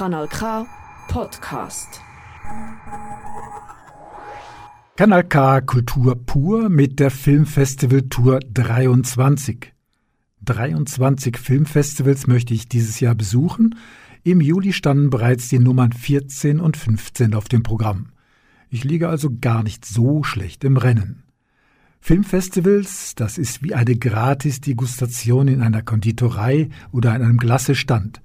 Kanal K Podcast. Kanal K Kultur pur mit der Filmfestival Tour 23. 23 Filmfestivals möchte ich dieses Jahr besuchen. Im Juli standen bereits die Nummern 14 und 15 auf dem Programm. Ich liege also gar nicht so schlecht im Rennen. Filmfestivals, das ist wie eine Gratis-Degustation in einer Konditorei oder an einem Glassestand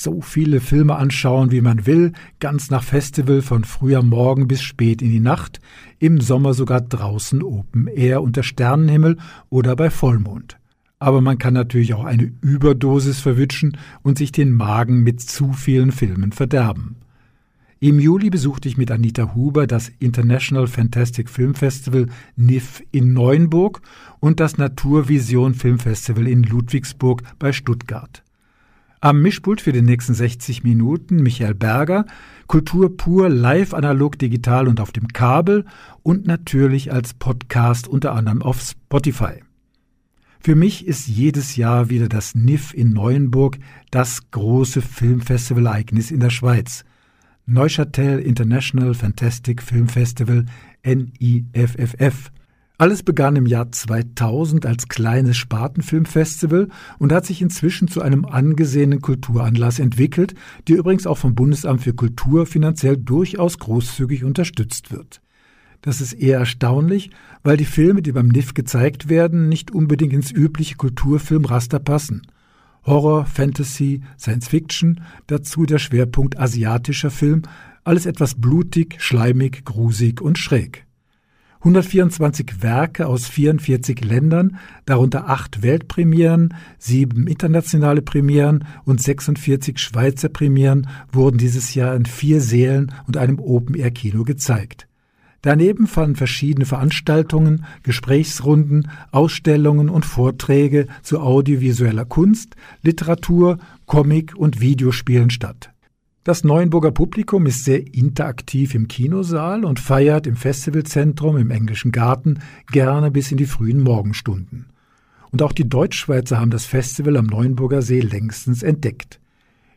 so viele Filme anschauen, wie man will, ganz nach Festival von früher Morgen bis spät in die Nacht, im Sommer sogar draußen Open Air unter Sternenhimmel oder bei Vollmond. Aber man kann natürlich auch eine Überdosis verwitschen und sich den Magen mit zu vielen Filmen verderben. Im Juli besuchte ich mit Anita Huber das International Fantastic Film Festival NIF in Neuenburg und das Naturvision Film Festival in Ludwigsburg bei Stuttgart. Am Mischpult für die nächsten 60 Minuten Michael Berger, Kultur pur, live, analog, digital und auf dem Kabel und natürlich als Podcast unter anderem auf Spotify. Für mich ist jedes Jahr wieder das NIF in Neuenburg das große Filmfestival-Ereignis in der Schweiz. Neuchâtel International Fantastic Film Festival NIFFF alles begann im Jahr 2000 als kleines Spartenfilmfestival und hat sich inzwischen zu einem angesehenen Kulturanlass entwickelt, der übrigens auch vom Bundesamt für Kultur finanziell durchaus großzügig unterstützt wird. Das ist eher erstaunlich, weil die Filme, die beim NIF gezeigt werden, nicht unbedingt ins übliche Kulturfilmraster passen. Horror, Fantasy, Science Fiction, dazu der Schwerpunkt asiatischer Film, alles etwas blutig, schleimig, grusig und schräg. 124 Werke aus 44 Ländern, darunter acht Weltpremieren, sieben internationale Premieren und 46 Schweizer Premieren wurden dieses Jahr in vier Sälen und einem Open-Air-Kino gezeigt. Daneben fanden verschiedene Veranstaltungen, Gesprächsrunden, Ausstellungen und Vorträge zu audiovisueller Kunst, Literatur, Comic und Videospielen statt. Das Neuenburger Publikum ist sehr interaktiv im Kinosaal und feiert im Festivalzentrum im Englischen Garten gerne bis in die frühen Morgenstunden. Und auch die Deutschschweizer haben das Festival am Neuenburger See längstens entdeckt.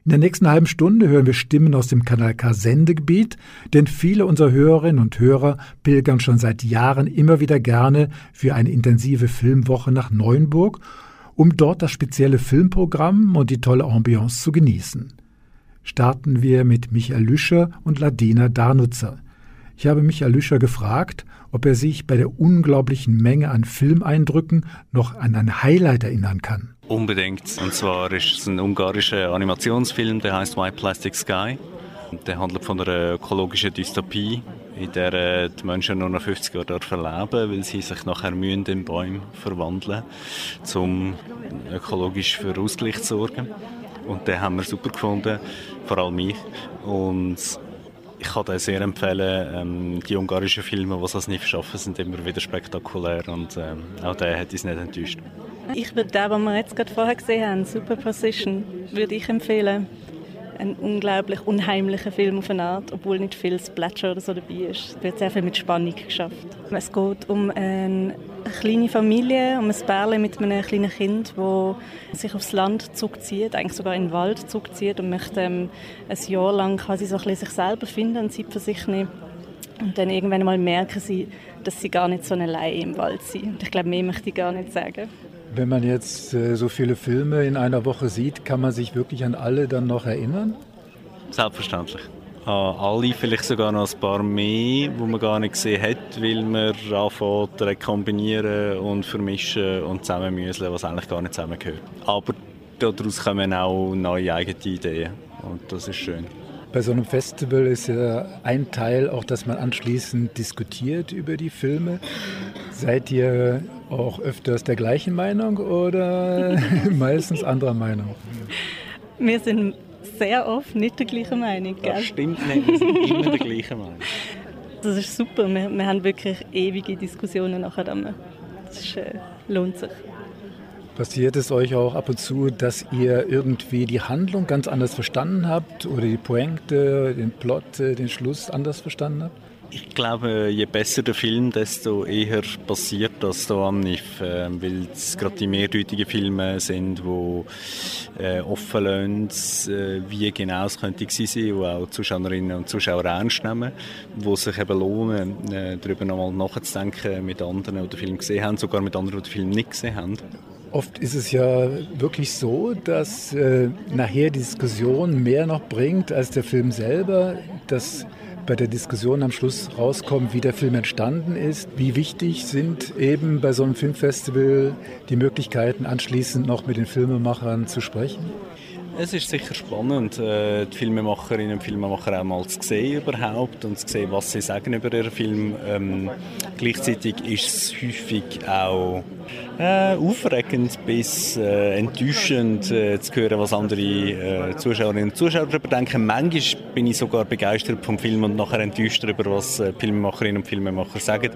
In der nächsten halben Stunde hören wir Stimmen aus dem Kanal K Sendegebiet, denn viele unserer Hörerinnen und Hörer pilgern schon seit Jahren immer wieder gerne für eine intensive Filmwoche nach Neuenburg, um dort das spezielle Filmprogramm und die tolle Ambiance zu genießen starten wir mit Michael Lüscher und Ladina Darnutzer. Ich habe Michael Lüscher gefragt, ob er sich bei der unglaublichen Menge an Filmeindrücken noch an ein Highlight erinnern kann. Unbedingt. Und zwar ist es ein ungarischer Animationsfilm, der heißt White Plastic Sky. Der handelt von einer ökologischen Dystopie, in der äh, die Menschen nur noch 50 Jahre dort verleben, weil sie sich nachher mühen in Bäume verwandeln, um ökologisch für Ausgleich zu sorgen. Und den haben wir super gefunden, vor allem ich. Und ich kann den sehr empfehlen. Ähm, die ungarischen Filme, die es nicht schaffen, sind immer wieder spektakulär und ähm, auch der hat uns nicht enttäuscht. Ich würde den, den wir jetzt gerade vorher gesehen haben, Superposition, würde ich empfehlen ein unglaublich unheimlicher Film auf eine Art, obwohl nicht viel Splatter oder so dabei ist. Es wird sehr viel mit Spannung geschafft. Es geht um eine kleine Familie, um ein Pärchen mit einem kleinen Kind, das sich aufs Land zurückzieht, eigentlich sogar in den Wald zurückzieht und möchte ähm, ein Jahr lang quasi so ein bisschen sich selber finden und Zeit für sich nehmen. Und dann irgendwann mal merken sie, dass sie gar nicht so allein im Wald sind. Und ich glaube, mehr möchte ich gar nicht sagen. Wenn man jetzt äh, so viele Filme in einer Woche sieht, kann man sich wirklich an alle dann noch erinnern? Selbstverständlich. An alle, vielleicht sogar noch ein paar mehr, die man gar nicht gesehen hat, weil man anfängt rekombinieren und vermischen und zusammenmüseln, was eigentlich gar nicht zusammengehört. Aber daraus kommen auch neue eigene Ideen und das ist schön. Bei so einem Festival ist ja ein Teil auch, dass man anschließend diskutiert über die Filme. Seid ihr auch öfters der gleichen Meinung oder meistens anderer Meinung? Wir sind sehr oft nicht der gleichen Meinung. Gell? Das stimmt nicht, wir sind immer der gleichen Meinung. Das ist super, wir, wir haben wirklich ewige Diskussionen nachher. Das ist, äh, lohnt sich. Passiert es euch auch ab und zu, dass ihr irgendwie die Handlung ganz anders verstanden habt oder die Pointe, den Plot, äh, den Schluss anders verstanden habt? Ich glaube, je besser der Film, desto eher passiert das da am NIF, äh, weil es gerade die mehrdeutigen Filme sind, die äh, offen lassen, äh, wie genau es könnte sein, die auch Zuschauerinnen und Zuschauer ernst nehmen, wo sich eben lohnen, äh, darüber nochmal nachzudenken mit anderen, die den Film gesehen haben, sogar mit anderen, die den Film nicht gesehen haben. Oft ist es ja wirklich so, dass äh, nachher die Diskussion mehr noch bringt als der Film selber, dass bei der Diskussion am Schluss rauskommt, wie der Film entstanden ist. Wie wichtig sind eben bei so einem Filmfestival die Möglichkeiten, anschließend noch mit den Filmemachern zu sprechen? Es ist sicher spannend, äh, die Filmemacherinnen und Filmemacher auch mal zu sehen überhaupt und zu sehen, was sie sagen über ihren Film. Ähm, gleichzeitig ist es häufig auch äh, aufregend bis äh, enttäuschend äh, zu hören, was andere äh, Zuschauerinnen und Zuschauer darüber denken. Manchmal bin ich sogar begeistert vom Film und nachher enttäuscht darüber, was äh, Filmemacherinnen und Filmemacher sagen.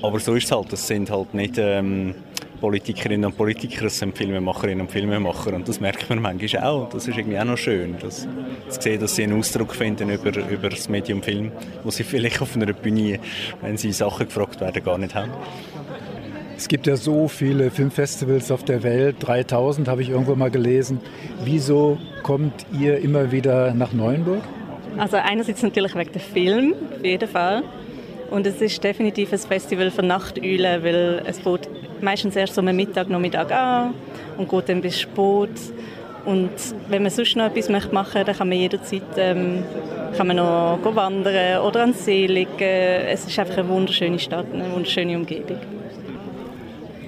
Aber so ist es halt. Es sind halt nicht... Ähm, Politikerinnen und Politiker, es sind Filmemacherinnen und Filmemacher und das merkt man manchmal auch. Das ist irgendwie auch noch schön, dass, zu sehen, dass sie einen Ausdruck finden über, über das Medium Film, wo sie vielleicht auf einer Bühne, wenn sie Sachen gefragt werden, gar nicht haben. Es gibt ja so viele Filmfestivals auf der Welt, 3000 habe ich irgendwo mal gelesen. Wieso kommt ihr immer wieder nach Neuenburg? Also einerseits natürlich wegen dem Film, auf jeden Fall. Und es ist definitiv ein Festival für Nachteulen, weil es fängt meistens erst am Mittag, Nachmittag an und geht dann bis spät. Und wenn man sonst noch etwas machen möchte, dann kann man jederzeit ähm, kann man noch wandern oder an See liegen. Es ist einfach eine wunderschöne Stadt, eine wunderschöne Umgebung.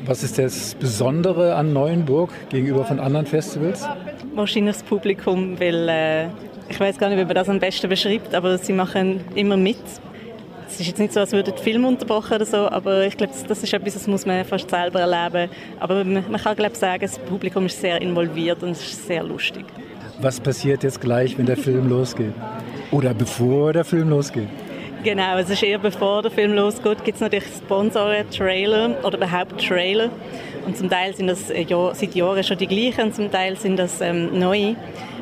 Was ist das Besondere an Neuenburg gegenüber von anderen Festivals? Wahrscheinlich das Publikum, weil äh, ich weiß gar nicht, wie man das am besten beschreibt, aber sie machen immer mit es ist jetzt nicht so, als würde der Film unterbrochen oder so, aber ich glaube, das ist etwas, das muss man fast selber erleben. Aber man, man kann glaube sagen, das Publikum ist sehr involviert und es ist sehr lustig. Was passiert jetzt gleich, wenn der Film losgeht? Oder bevor der Film losgeht? Genau, es ist eher bevor der Film losgeht, gibt es natürlich Sponsoren, Trailer oder überhaupt Trailer. Und zum Teil sind das äh, ja, seit Jahren schon die gleichen und zum Teil sind das ähm, neue.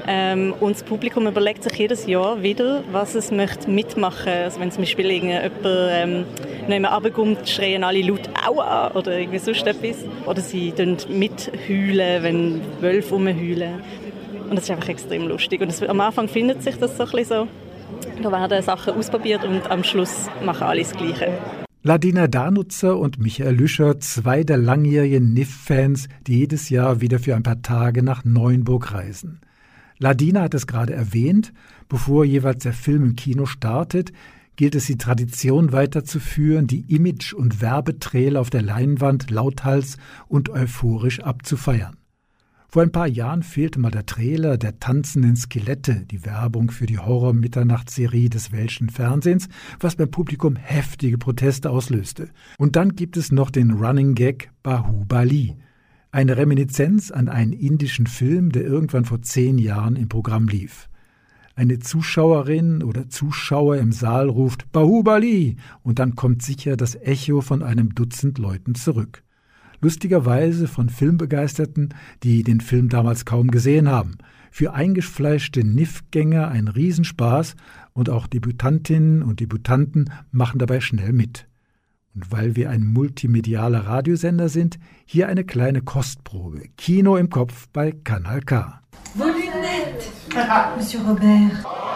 Ähm, und das Publikum überlegt sich jedes Jahr wieder, was es möchte mitmachen. Also wenn zum Beispiel jemand ähm, nicht runterkommt, schreien alle laut «Aua!» oder irgendwie sonst etwas. Oder sie mitheulen, wenn Wölfe rumheulen. Und das ist einfach extrem lustig. Und das, am Anfang findet sich das so ein bisschen so. Da werden Sachen ausprobiert und am Schluss machen alle das Gleiche. Ladina Danutzer und Michael Lüscher, zwei der langjährigen NIF-Fans, die jedes Jahr wieder für ein paar Tage nach Neuenburg reisen. Ladina hat es gerade erwähnt, bevor jeweils der Film im Kino startet, gilt es die Tradition weiterzuführen, die Image- und Werbetrailer auf der Leinwand lauthals und euphorisch abzufeiern. Vor ein paar Jahren fehlte mal der Trailer der tanzenden Skelette, die Werbung für die Horror-Mitternachtsserie des welschen Fernsehens, was beim Publikum heftige Proteste auslöste. Und dann gibt es noch den Running Gag Bahubali, eine Reminiszenz an einen indischen Film, der irgendwann vor zehn Jahren im Programm lief. Eine Zuschauerin oder Zuschauer im Saal ruft Bahubali und dann kommt sicher das Echo von einem Dutzend Leuten zurück lustigerweise von Filmbegeisterten, die den Film damals kaum gesehen haben. Für eingefleischte Niff-Gänger ein Riesenspaß und auch Debütantinnen und Debütanten machen dabei schnell mit. Und weil wir ein multimedialer Radiosender sind, hier eine kleine Kostprobe. Kino im Kopf bei Kanal K. Lunettes, Monsieur Robert.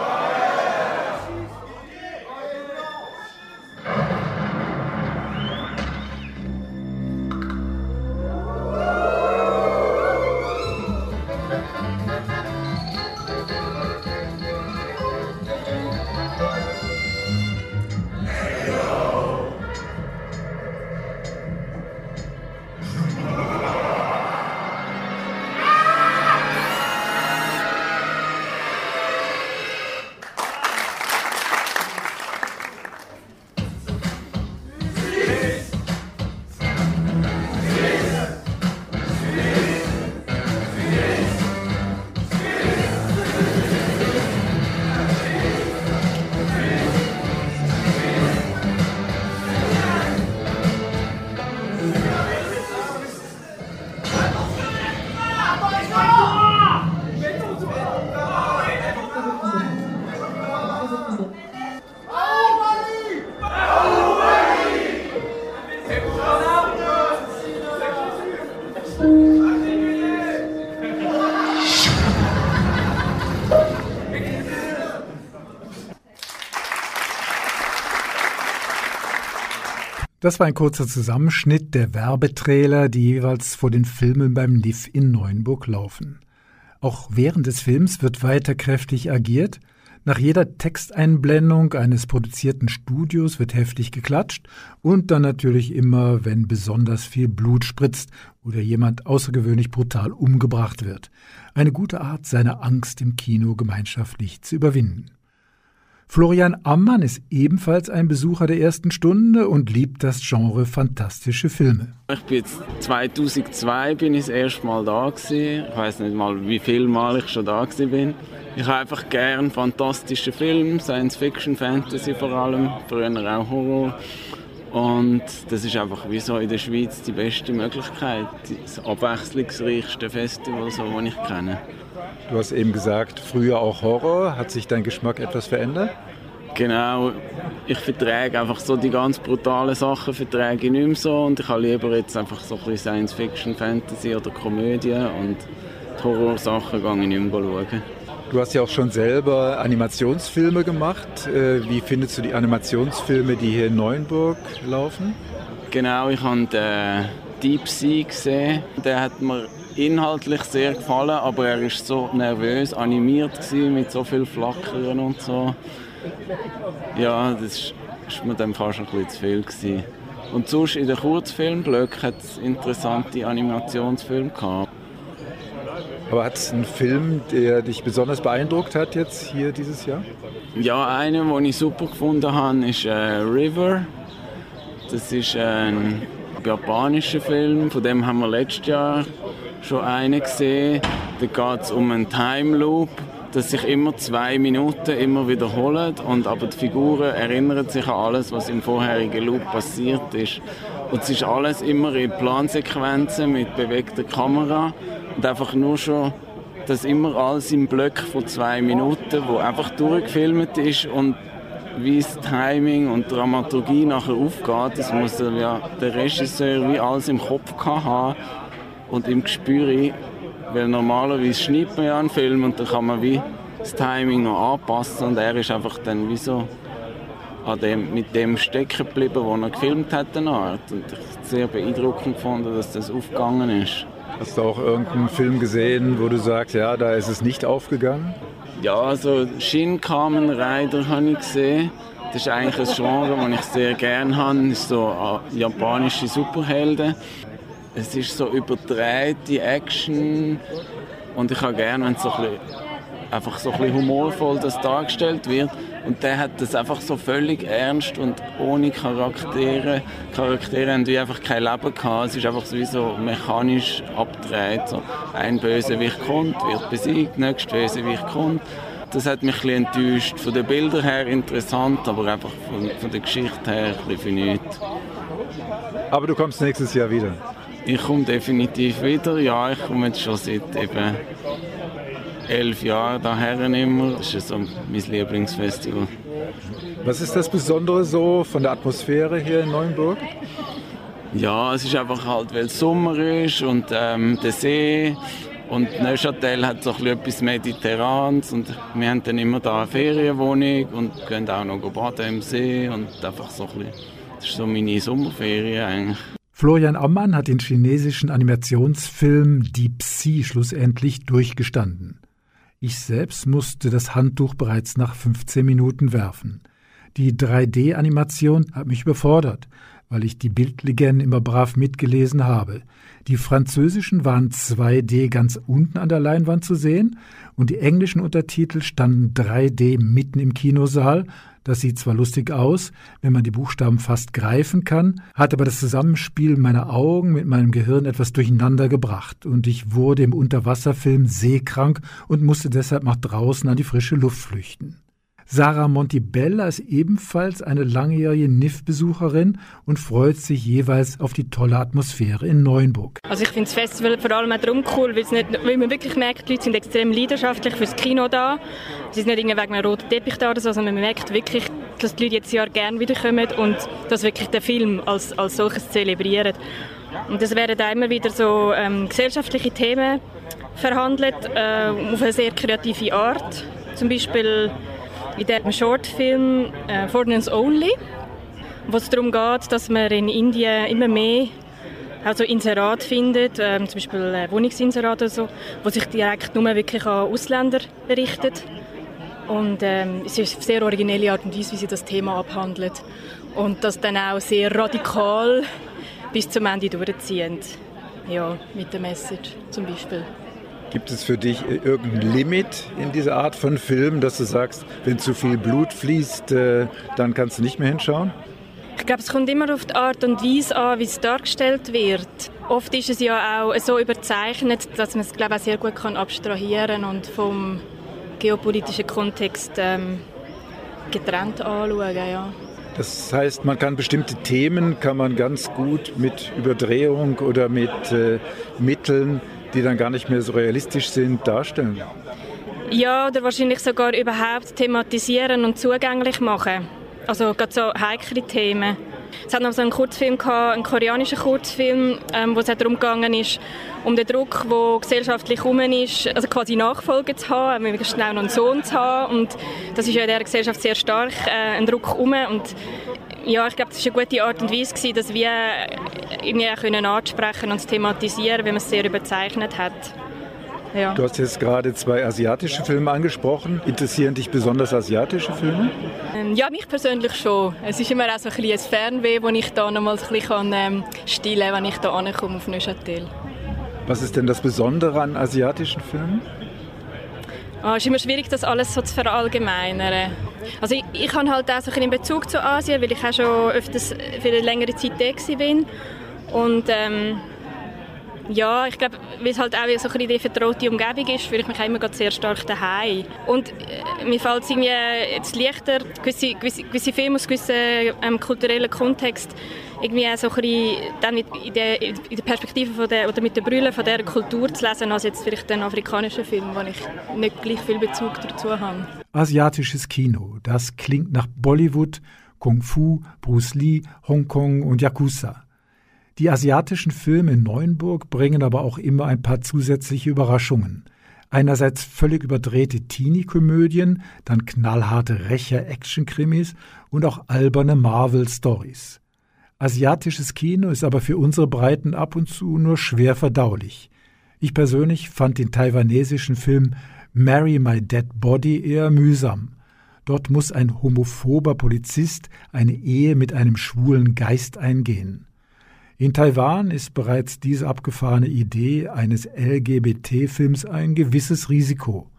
Das war ein kurzer Zusammenschnitt der Werbetrailer, die jeweils vor den Filmen beim NIF in Neuenburg laufen. Auch während des Films wird weiter kräftig agiert. Nach jeder Texteinblendung eines produzierten Studios wird heftig geklatscht und dann natürlich immer, wenn besonders viel Blut spritzt oder jemand außergewöhnlich brutal umgebracht wird. Eine gute Art, seine Angst im Kino gemeinschaftlich zu überwinden. Florian Ammann ist ebenfalls ein Besucher der ersten Stunde und liebt das Genre fantastische Filme. Ich bin jetzt 2002 bin ich das erste Mal da gewesen. Ich weiß nicht mal, wie viel Mal ich schon da gewesen bin. Ich habe einfach gern fantastische Filme, Science Fiction, Fantasy vor allem, früher auch Horror. Und das ist einfach wie so in der Schweiz die beste Möglichkeit, das abwechslungsreichste Festival, so, das ich kenne. Du hast eben gesagt, früher auch Horror. Hat sich dein Geschmack etwas verändert? Genau, ich verträge einfach so die ganz brutalen Sachen verträge ich nicht mehr so und ich habe lieber jetzt einfach so ein bisschen Science Fiction, Fantasy oder Komödie und die Horrorsachen gehe ich nicht mehr schauen. Du hast ja auch schon selber Animationsfilme gemacht. Äh, wie findest du die Animationsfilme, die hier in Neuenburg laufen? Genau, ich habe den Deep Sea gesehen. Der hat mir inhaltlich sehr gefallen, aber er ist so nervös animiert mit so viel Flackern und so. Ja, das war mir dann fast ein bisschen zu viel gewesen. Und sonst in den Kurzfilmblöcken hat es interessante Animationsfilme gehabt. Aber hat es einen Film, der dich besonders beeindruckt hat jetzt hier dieses Jahr? Ja, einen, den ich super gefunden habe, ist äh, River. Das ist ein japanischer Film, von dem haben wir letztes Jahr schon einen gesehen. Da geht es um einen Time Loop, dass sich immer zwei Minuten immer wiederholt und aber die Figuren erinnern sich an alles, was im vorherigen Loop passiert ist. Und es ist alles immer in Plansequenzen mit bewegter Kamera und einfach nur schon das immer alles im Block von zwei Minuten, wo einfach durchgefilmt ist und wie das Timing und Dramaturgie nachher aufgeht, das muss ja der Regisseur wie alles im Kopf haben und im Gespür, weil normalerweise schneidet man ja einen Film und dann kann man wie das Timing noch anpassen und er ist einfach dann wie so an dem, mit dem stecken geblieben, was er gefilmt hat. Und ich habe es sehr beeindruckend gefunden, dass das aufgegangen ist. Hast du auch irgendeinen Film gesehen, wo du sagst, ja, da ist es nicht aufgegangen? Ja, also Shin Kamen Rider habe ich gesehen. Das ist eigentlich ein Genre, das ich sehr gerne habe. Das ist so äh, japanische Superhelden. Es ist so überdrehte Action und ich habe gerne, wenn es so ein bisschen, einfach so ein bisschen humorvoll das dargestellt wird. Und der hat das einfach so völlig ernst und ohne Charaktere. Charaktere haben wie einfach kein Leben gehabt. Es ist einfach wie so mechanisch abgedreht. So ein Bösewicht kommt, wird besiegt, nächster Bösewicht kommt. Das hat mich ein bisschen enttäuscht. Von den Bildern her interessant, aber einfach von, von der Geschichte her ein bisschen für nichts. Aber du kommst nächstes Jahr wieder? Ich komme definitiv wieder. Ja, ich komme jetzt schon seit eben elf Jahren daher immer. Das ist so mein Lieblingsfestival. Was ist das Besondere so von der Atmosphäre hier in Neuenburg? Ja, es ist einfach halt, weil es Sommer ist und ähm, der See und Neuchâtel hat so etwas Mediterranes und wir haben dann immer da eine Ferienwohnung und gehen auch noch baden im See und einfach so ein bisschen, das ist so meine Sommerferien eigentlich. Florian Ammann hat den chinesischen Animationsfilm Deep Sea schlussendlich durchgestanden. Ich selbst musste das Handtuch bereits nach 15 Minuten werfen. Die 3D-Animation hat mich überfordert, weil ich die Bildlegenden immer brav mitgelesen habe. Die französischen waren 2D ganz unten an der Leinwand zu sehen und die englischen Untertitel standen 3D mitten im Kinosaal. Das sieht zwar lustig aus, wenn man die Buchstaben fast greifen kann, hat aber das Zusammenspiel meiner Augen mit meinem Gehirn etwas durcheinander gebracht und ich wurde im Unterwasserfilm seekrank und musste deshalb nach draußen an die frische Luft flüchten. Sarah Montibella ist ebenfalls eine langjährige NIF-Besucherin und freut sich jeweils auf die tolle Atmosphäre in Neuenburg. Also ich finde das Festival vor allem auch darum cool, weil, nicht, weil man wirklich merkt, die Leute sind extrem leidenschaftlich fürs Kino da. Sie sind nicht wegen einem roten Teppich da oder so, sondern man merkt wirklich, dass die Leute jetzt Jahr gerne wiederkommen und dass wirklich der Film als, als solches zelebrieren. Und es werden da immer wieder so ähm, gesellschaftliche Themen verhandelt, äh, auf eine sehr kreative Art. Zum Beispiel in diesem Shortfilm äh, Foreigners Only wo es darum geht, dass man in Indien immer mehr also Inserat findet, ähm, zum Beispiel äh, Wohnungsinserat oder so, wo sich direkt nur wirklich an Ausländer richtet. Und ähm, es ist eine sehr originelle Art und Weise, wie sie das Thema abhandelt. Und das dann auch sehr radikal bis zum Ende durchziehend. Ja, mit der Message zum Beispiel. Gibt es für dich irgendein Limit in dieser Art von Film, dass du sagst, wenn zu viel Blut fließt, äh, dann kannst du nicht mehr hinschauen? Ich glaube, es kommt immer auf die Art und Weise an, wie es dargestellt wird. Oft ist es ja auch so überzeichnet, dass man es glaube ich, auch sehr gut kann abstrahieren und vom geopolitischen Kontext ähm, getrennt anschauen. Ja. Das heißt, man kann bestimmte Themen kann man ganz gut mit Überdrehung oder mit äh, Mitteln die dann gar nicht mehr so realistisch sind, darstellen? Ja, oder wahrscheinlich sogar überhaupt thematisieren und zugänglich machen. Also gerade so heikle Themen. Es hat noch so einen Kurzfilm gehabt, einen koreanischen Kurzfilm, ähm, wo es darum gegangen ist, um den Druck, der gesellschaftlich herum ist, also quasi Nachfolge zu haben, möglichst schnell noch einen Sohn zu haben. Und das ist ja in dieser Gesellschaft sehr stark, äh, ein Druck herum. Und ja, ich glaube, das war eine gute Art und Weise, gewesen, dass wir irgendwie können ansprechen und thematisieren, wenn man es sehr überzeichnet hat. Ja. Du hast jetzt gerade zwei asiatische Filme angesprochen. Interessieren dich besonders asiatische Filme? Ähm, ja, mich persönlich schon. Es ist immer auch so ein, ein Fernweh, das ich da noch ein bisschen ähm, stillen kann, wenn ich da ankomme auf Neuchâtel. Was ist denn das Besondere an asiatischen Filmen? Ah, es ist immer schwierig, das alles so zu verallgemeinern. Also ich, ich habe halt auch so einen Bezug zu Asien, weil ich auch schon öfters für eine längere Zeit da war. Und ähm, ja, ich glaube, weil es halt auch so ein die vertraute Umgebung ist, fühle ich mich immer sehr stark daheim. Und äh, mir fällt es irgendwie jetzt leichter, gewisse, gewisse, gewisse Filme aus gewissen ähm, kulturellen Kontext irgendwie auch so ein bisschen dann in der, in der Perspektive von der, oder mit der Brille von dieser Kultur zu lesen, als jetzt vielleicht den afrikanischen Film, wo ich nicht gleich viel Bezug dazu habe. Asiatisches Kino, das klingt nach Bollywood, Kung Fu, Bruce Lee, Hongkong und Yakuza. Die asiatischen Filme in Neuenburg bringen aber auch immer ein paar zusätzliche Überraschungen. Einerseits völlig überdrehte Teenie-Komödien, dann knallharte Rächer-Action-Krimis und auch alberne Marvel-Stories. Asiatisches Kino ist aber für unsere Breiten ab und zu nur schwer verdaulich. Ich persönlich fand den taiwanesischen Film Marry My Dead Body eher mühsam. Dort muss ein homophober Polizist eine Ehe mit einem schwulen Geist eingehen. In Taiwan ist bereits diese abgefahrene Idee eines LGBT-Films ein gewisses Risiko.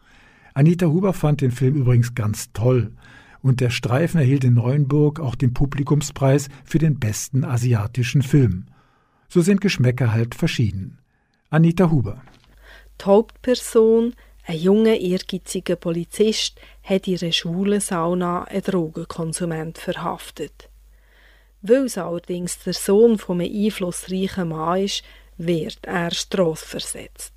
Anita Huber fand den Film übrigens ganz toll und der Streifen erhielt in Neuenburg auch den Publikumspreis für den besten asiatischen Film. So sind Geschmäcker halt verschieden. Anita Huber. Die Hauptperson, ein junger, ehrgeiziger Polizist, hat ihre schwule Sauna einen Drogenkonsument verhaftet. Weil es allerdings der Sohn von einem einflussreichen Mann ist, wird er strafversetzt.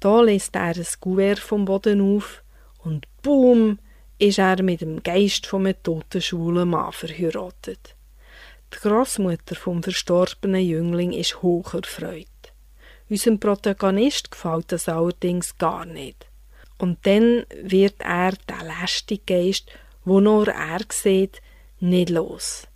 Da lässt er ein Kuvert vom Boden auf und boom, ist er mit dem Geist von einem toten schwulen Mann verheiratet. Die Großmutter vom verstorbenen Jüngling ist hoch erfreut. Unserem Protagonist gefällt das allerdings gar nicht. Und dann wird er der lästige Geist, wo nur er sieht, nicht los.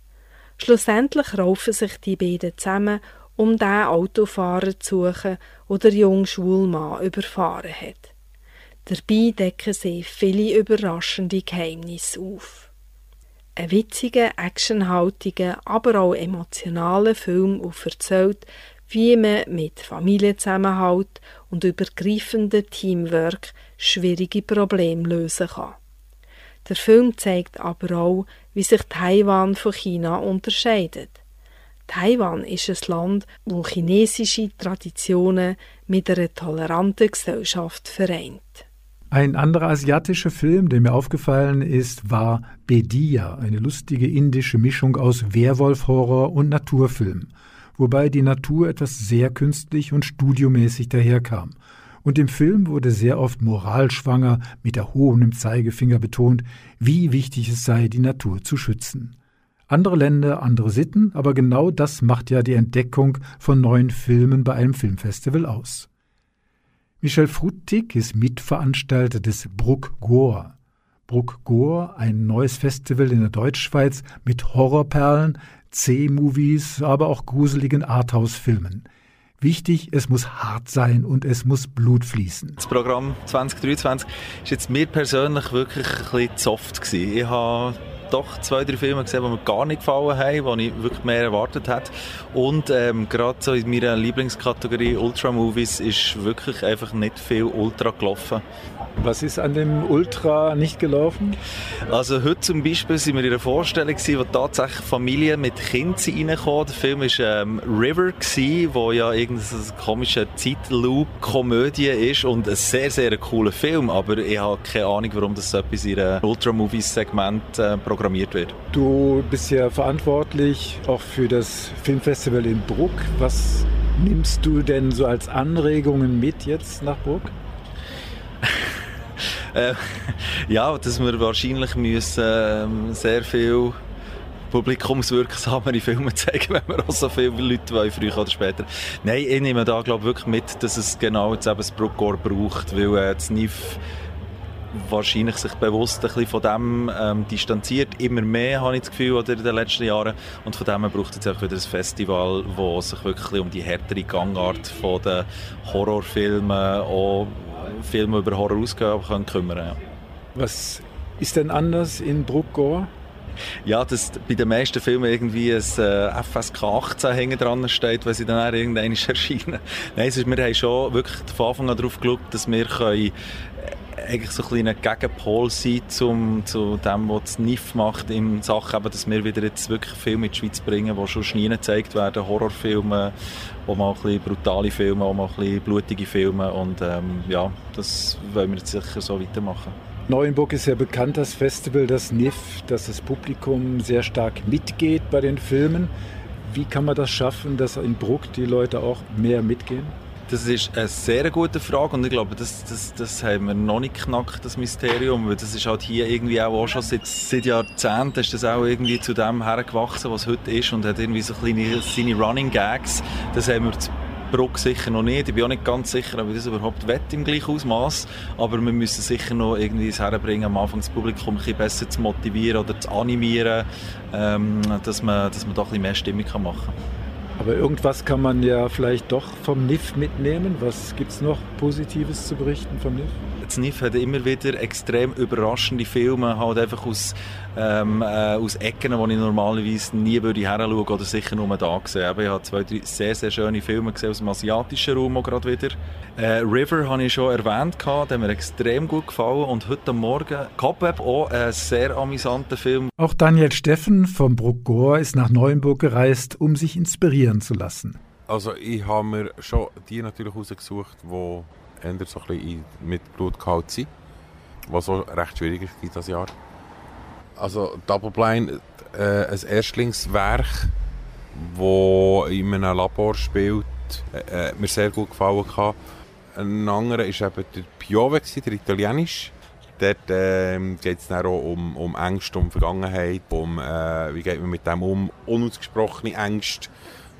Schlussendlich raufen sich die beiden zusammen, um den Autofahrer zu suchen, der der junge Schwulmann überfahren hat. Dabei decken sie viele überraschende Geheimnisse auf. Ein witziger, actionhaltiger, aber auch emotionaler Film und erzählt, wie man mit Familienzusammenhalt und übergreifendem Teamwork schwierige Probleme lösen kann. Der Film zeigt aber auch, wie sich Taiwan von China unterscheidet. Taiwan ist ein Land, wo chinesische Traditionen mit einer toleranten Gesellschaft vereint. Ein anderer asiatischer Film, der mir aufgefallen ist, war Bedia, eine lustige indische Mischung aus Werwolf-Horror und Naturfilm, wobei die Natur etwas sehr künstlich und studiomäßig daherkam. Und im Film wurde sehr oft moralschwanger mit erhobenem Zeigefinger betont, wie wichtig es sei, die Natur zu schützen. Andere Länder, andere Sitten, aber genau das macht ja die Entdeckung von neuen Filmen bei einem Filmfestival aus. Michel Frutig ist Mitveranstalter des Bruck Goa. Bruck Gore, ein neues Festival in der Deutschschweiz mit Horrorperlen, C-Movies, aber auch gruseligen Arthouse-Filmen. Wichtig, es muss hart sein und es muss Blut fließen. Das Programm 2023 ist jetzt mir persönlich wirklich ein bisschen soft. Ich habe doch zwei, drei Filme gesehen, die mir gar nicht gefallen haben, die ich wirklich mehr erwartet hätte. Und ähm, gerade so in meiner Lieblingskategorie Ultra-Movies ist wirklich einfach nicht viel Ultra gelaufen. Was ist an dem Ultra nicht gelaufen? Also heute zum Beispiel sind wir in einer Vorstellung gewesen, wo tatsächlich Familien mit Kindern reinkommen. Der Film war ähm, River gewesen, wo ja irgendeine komische Zeitloop-Komödie ist und ein sehr, sehr cooler Film, aber ich habe keine Ahnung, warum das so etwas in einem Ultra-Movies-Segment äh, programmiert wird. Du bist ja verantwortlich auch für das Filmfestival in Bruck. Was nimmst du denn so als Anregungen mit jetzt nach Bruck? Äh, ja, dass wir wahrscheinlich müssen äh, sehr viel publikumswirksamere Filme zeigen, wenn wir auch so viele Leute wollen, früher oder später. Nein, ich nehme da glaube wirklich mit, dass es genau jetzt eben das Brookcore braucht, weil äh, das NIF wahrscheinlich sich bewusst ein bisschen von dem ähm, distanziert, immer mehr, habe ich das Gefühl, oder in den letzten Jahren. Und von dem braucht es auch wieder ein Festival, das sich wirklich um die härtere Gangart von den Horrorfilmen, auch Filme über Horror ausgehen, können kümmern ja. Was ist denn anders in Bruckgor? Ja, dass bei den meisten Filmen irgendwie ein äh, FSK 18 hinten dran steht, wenn sie dann irgendwann erscheinen. Nein, es ist, wir haben schon wirklich von Anfang an darauf geschaut, dass wir können eigentlich so ein kleiner Gegenpol sein zum, zu dem, was das NIF macht in Sachen, eben, dass wir wieder jetzt wirklich Filme in die Schweiz bringen, die schon nie gezeigt werden, Horrorfilme, auch mal ein bisschen brutale Filme, auch mal ein bisschen blutige Filme und ähm, ja, das wollen wir jetzt sicher so weitermachen. Neuenburg ist ja bekannt, das Festival, das NIF, dass das Publikum sehr stark mitgeht bei den Filmen. Wie kann man das schaffen, dass in Bruck die Leute auch mehr mitgehen? Das ist eine sehr gute Frage und ich glaube, das, das, das haben wir noch nicht knackt, das Mysterium, weil das ist halt hier irgendwie auch, schon seit, seit Jahrzehnten ist das auch irgendwie zu dem hergewachsen, was heute ist und hat irgendwie so kleine, seine Running Gags. Das haben wir Bruck sicher noch nicht. Ich bin auch nicht ganz sicher, ob ich das überhaupt wett im gleichen Ausmaß. Aber wir müssen sicher noch irgendwie es herbringen, am Anfang das Publikum ein bisschen besser zu motivieren oder zu animieren, ähm, dass, man, dass man da ein bisschen mehr Stimmung machen kann. Aber irgendwas kann man ja vielleicht doch vom NIF mitnehmen. Was gibt es noch Positives zu berichten vom NIF? Das NIF hat immer wieder extrem überraschende Filme, halt einfach aus, ähm, äh, aus Ecken, wo ich normalerweise nie würde heranschauen oder sicher nur da gesehen. ich habe zwei, drei sehr, sehr schöne Filme gesehen aus dem asiatischen Raum auch gerade wieder. Äh, River habe ich schon erwähnt, der hat mir extrem gut gefallen und heute Morgen Cobweb auch ein sehr amüsanter Film. Auch Daniel Steffen vom Bruck Gore ist nach Neuenburg gereist, um sich inspirieren zu lassen. Also ich habe mir schon die natürlich rausgesucht, die so ein bisschen mit Blut gehalten sind, was auch recht schwierig ist dieses Jahr. Also Double Blind, äh, ein Erstlingswerk, das in einem Labor spielt, äh, äh, mir sehr gut gefallen hat. Ein anderer war eben der Piove, der Italienisch. Dort äh, geht es auch um, um Ängste, um Vergangenheit, um äh, wie geht man mit dem um, unausgesprochene Ängste,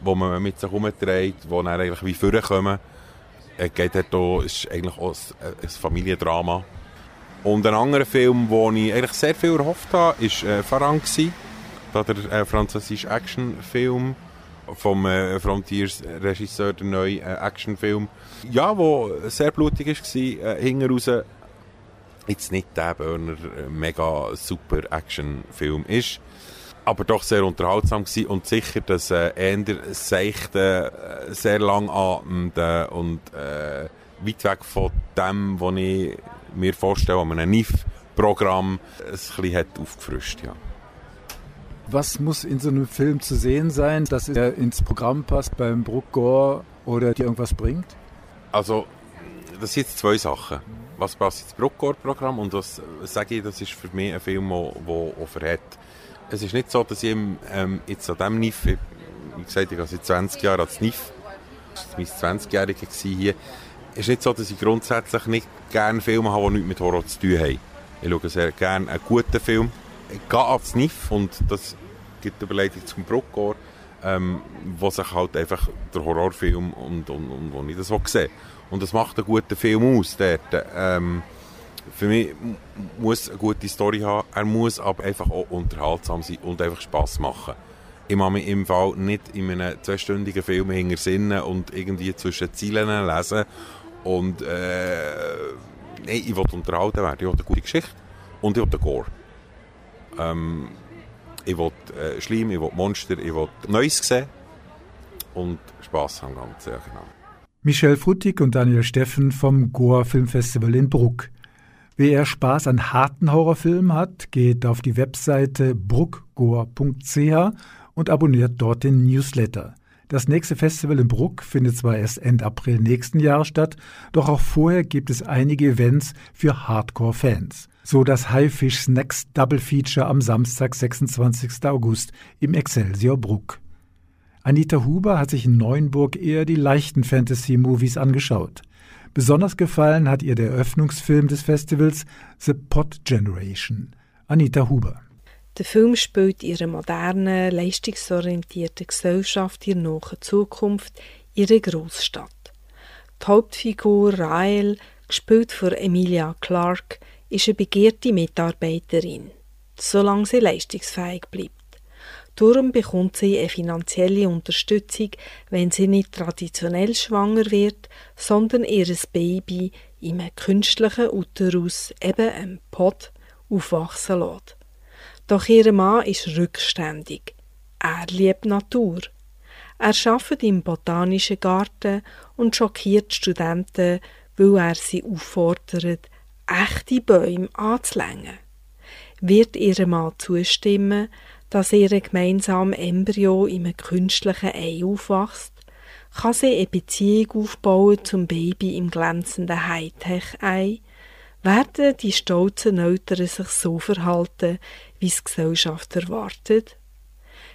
die man mit sich herumträgt, die dann eigentlich wie vorkommen. Es geht dort auch, ist eigentlich auch ein, ein Familiendrama. Und ein anderer Film, den ich eigentlich sehr viel erhofft habe, war äh, Farang. Der äh, französische Actionfilm vom äh, Frontiers-Regisseur, der neue äh, Actionfilm. Ja, der sehr blutig war, äh, hinten raus. Jetzt nicht der Burner äh, mega super Actionfilm ist, aber doch sehr unterhaltsam gewesen und sicher, dass äh, eher seichte, äh, sehr langatmende und äh, weit weg von dem, was ich mir vorstelle, an einem NIF-Programm ein bisschen hat aufgefrischt, ja. Was muss in so einem Film zu sehen sein, dass er ins Programm passt beim Brook Gore oder dir irgendwas bringt? Also, das sind jetzt zwei Sachen. Was passt ins Brook Gore-Programm und was sage ich, das ist für mich ein Film, der Offer hat. Es ist nicht so, dass ich ähm, jetzt an diesem NIF, wie gesagt, ich habe seit 20 Jahren als NIF, das war mein 20-Jähriger hier, es ist nicht so, dass ich grundsätzlich nicht gerne Filme habe, die nichts mit Horror zu tun haben. Ich schaue sehr gerne einen guten Film, ich gehe ans NIF und das gibt die Überleitung zum Bruckgor, ähm, wo sich halt einfach der Horrorfilm und, und, und wo ich das so sehe. Und das macht einen guten Film aus dort. Ähm, Für mich muss eine gute Story haben, er muss aber einfach auch unterhaltsam sein und einfach Spass machen. Ich mache mich im Fall nicht in einem zweistündigen Film hinter Sinnen und irgendwie zwischen Zielen lesen und äh, nein, ich will unterhalten werden, ich will eine gute Geschichte und ich will Gore. Ähm, ich will äh, Schleim, ich will Monster, ich will Neues sehen und Spass am Ganzen, ja genau. Michel Fruttig und Daniel Steffen vom Goa Filmfestival in Bruck. Wer Spaß an harten Horrorfilmen hat, geht auf die Webseite bruckgoa.ch und abonniert dort den Newsletter. Das nächste Festival in Bruck findet zwar erst Ende April nächsten Jahres statt, doch auch vorher gibt es einige Events für Hardcore-Fans. So das Highfish Snacks Double Feature am Samstag, 26. August im Excelsior Bruck. Anita Huber hat sich in Neuenburg eher die leichten Fantasy-Movies angeschaut. Besonders gefallen hat ihr der Eröffnungsfilm des Festivals The Pot Generation. Anita Huber. Der Film spielt ihre moderne, leistungsorientierte Gesellschaft in der nahen Zukunft, ihre Großstadt. Die Hauptfigur Rael, gespielt von Emilia Clarke, ist eine begehrte Mitarbeiterin, solange sie leistungsfähig bleibt. Darum bekommt sie eine finanzielle Unterstützung, wenn sie nicht traditionell schwanger wird, sondern ihr Baby in einem künstlichen Uterus, eben einem Pod, aufwachsen lässt. Doch ihr Mann ist rückständig. Er liebt Natur. Er arbeitet im Botanischen Garten und schockiert Studenten, weil er sie auffordert, echte Bäume anzulängen. Wird ihr Mann zustimmen, dass ihr gemeinsam Embryo in einem künstlichen Ei aufwachst, kann sie eine Beziehung aufbauen zum Baby im glänzenden Hightech-Ei, werden die stolzen Eltern sich so verhalten, wie es Gesellschaft erwartet?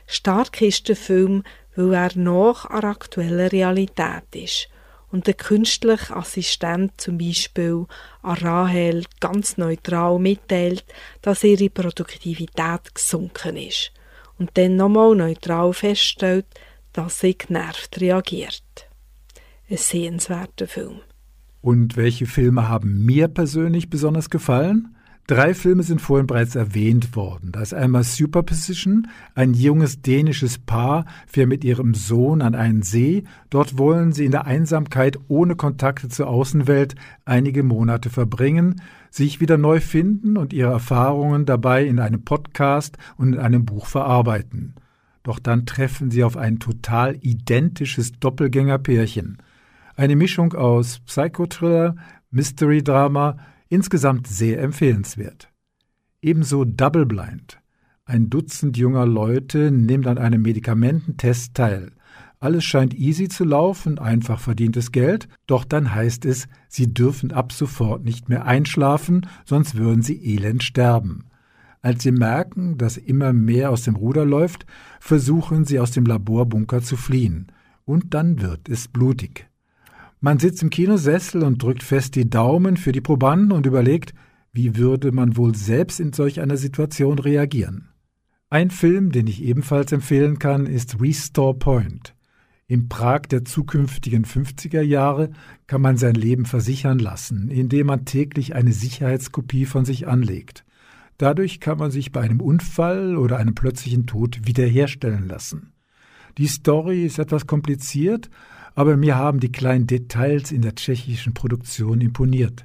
Stark ist der Film, weil er noch an aktueller Realität ist und der künstliche Assistent zum Beispiel an Rahel ganz neutral mitteilt, dass ihre Produktivität gesunken ist und dann nochmal neutral feststellt, dass sie genervt reagiert. Ein sehenswerter Film. Und welche Filme haben mir persönlich besonders gefallen? Drei Filme sind vorhin bereits erwähnt worden. Da ist einmal Superposition. Ein junges dänisches Paar fährt mit ihrem Sohn an einen See. Dort wollen sie in der Einsamkeit ohne Kontakte zur Außenwelt einige Monate verbringen, sich wieder neu finden und ihre Erfahrungen dabei in einem Podcast und in einem Buch verarbeiten. Doch dann treffen sie auf ein total identisches Doppelgängerpärchen. Eine Mischung aus Psychothriller, Mystery-Drama, insgesamt sehr empfehlenswert. Ebenso Double Blind. Ein Dutzend junger Leute nimmt an einem Medikamententest teil. Alles scheint easy zu laufen, einfach verdientes Geld, doch dann heißt es, sie dürfen ab sofort nicht mehr einschlafen, sonst würden sie elend sterben. Als sie merken, dass immer mehr aus dem Ruder läuft, versuchen sie aus dem Laborbunker zu fliehen. Und dann wird es blutig. Man sitzt im Kinosessel und drückt fest die Daumen für die Probanden und überlegt, wie würde man wohl selbst in solch einer Situation reagieren. Ein Film, den ich ebenfalls empfehlen kann, ist Restore Point. Im Prag der zukünftigen 50er Jahre kann man sein Leben versichern lassen, indem man täglich eine Sicherheitskopie von sich anlegt. Dadurch kann man sich bei einem Unfall oder einem plötzlichen Tod wiederherstellen lassen. Die Story ist etwas kompliziert, aber mir haben die kleinen Details in der tschechischen Produktion imponiert.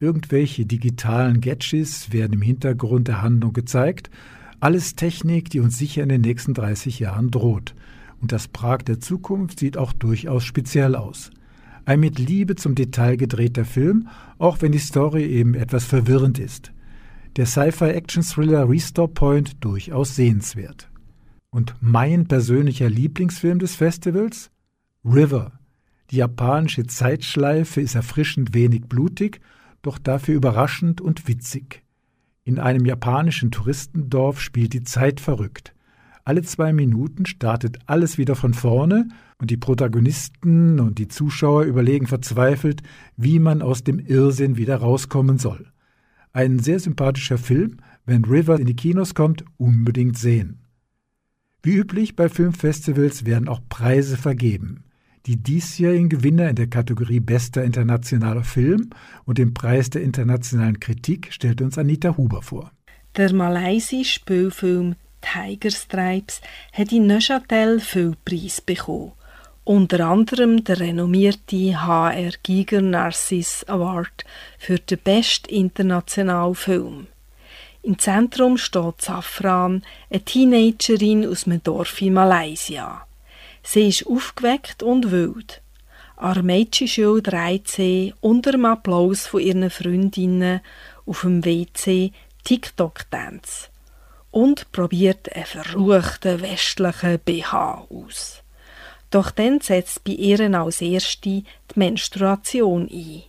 Irgendwelche digitalen Gadgets werden im Hintergrund der Handlung gezeigt, alles Technik, die uns sicher in den nächsten 30 Jahren droht. Und das Prag der Zukunft sieht auch durchaus speziell aus. Ein mit Liebe zum Detail gedrehter Film, auch wenn die Story eben etwas verwirrend ist. Der Sci-Fi-Action-Thriller Restore Point durchaus sehenswert. Und mein persönlicher Lieblingsfilm des Festivals? River. Die japanische Zeitschleife ist erfrischend wenig blutig, doch dafür überraschend und witzig. In einem japanischen Touristendorf spielt die Zeit verrückt. Alle zwei Minuten startet alles wieder von vorne und die Protagonisten und die Zuschauer überlegen verzweifelt, wie man aus dem Irrsinn wieder rauskommen soll. Ein sehr sympathischer Film, wenn River in die Kinos kommt, unbedingt sehen. Wie üblich bei Filmfestivals werden auch Preise vergeben. Die diesjährigen Gewinner in der Kategorie Bester internationaler Film und den Preis der internationalen Kritik stellt uns Anita Huber vor. Der malaysische Spielfilm Tiger Stripes hat in Neuchâtel viel Preis bekommen. Unter anderem der renommierte HR Giger Narcisse Award für den besten internationalen Film. Im Zentrum steht Safran, eine Teenagerin aus einem Dorf in Malaysia. Sie ist aufgeweckt und wild. An der Mädchenschule dreht sie unter dem Applaus von ihren Freundinnen auf dem WC TikTok-Dance und probiert einen verruchten westlichen BH aus. Doch dann setzt bei ihr als erste die Menstruation ein.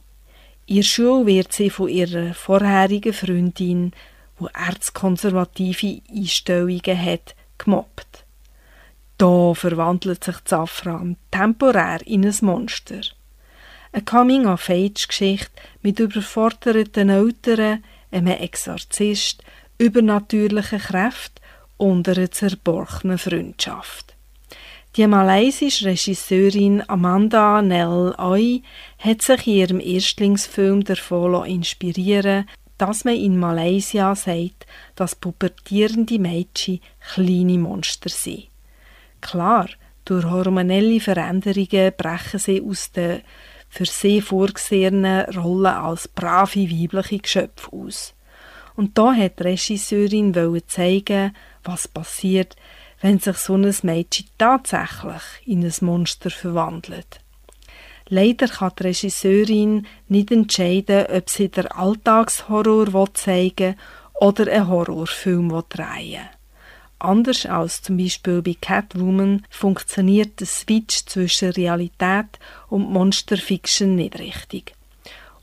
Ihr Schule wird sie von ihrer vorherigen Freundin, wo erzkonservative Einstellungen hat, gemobbt. Da verwandelt sich Safran temporär in ein Monster. Eine Coming-of-Age-Geschichte mit überforderten Eltern, einem Exorzist, übernatürlichen Kräften und einer zerbrochenen Freundschaft. Die malaysische Regisseurin Amanda Nell Oi hat sich in ihrem Erstlingsfilm davon inspirieren dass man in Malaysia sagt, dass pubertierende Mädchen kleine Monster sind. Klar, durch hormonelle Veränderungen brechen sie aus der für sie vorgesehenen Rolle als brave weibliche Geschöpfe aus. Und da hat die Regisseurin zeigen, was passiert, wenn sich so ein Mädchen tatsächlich in ein Monster verwandelt. Leider kann die Regisseurin nicht entscheiden, ob sie den Alltagshorror zeigen will oder einen Horrorfilm drehen will. Anders als zum Beispiel bei Catwoman funktioniert der Switch zwischen Realität und Monsterfiction nicht richtig.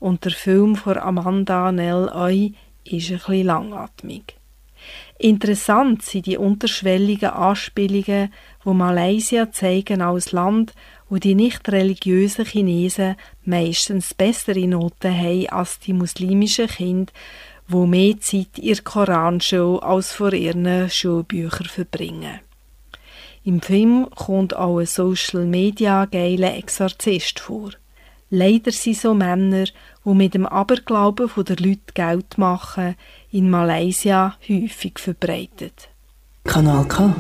Und der Film von Amanda Nell Oy ist ein bisschen langatmig. Interessant sind die unterschwelligen Anspielungen, wo Malaysia zeigen als Land, wo die nicht religiösen Chinesen meistens bessere Noten haben als die muslimischen Kinder, wo mehr Zeit ihr Koranschule als vor ihren Schulbüchern verbringen. Im Film kommt auch ein Social Media geiler Exorzist vor. Leider sind so Männer, die mit dem Aberglauben der Leute Geld machen, in Malaysia häufig verbreitet. Kanal K.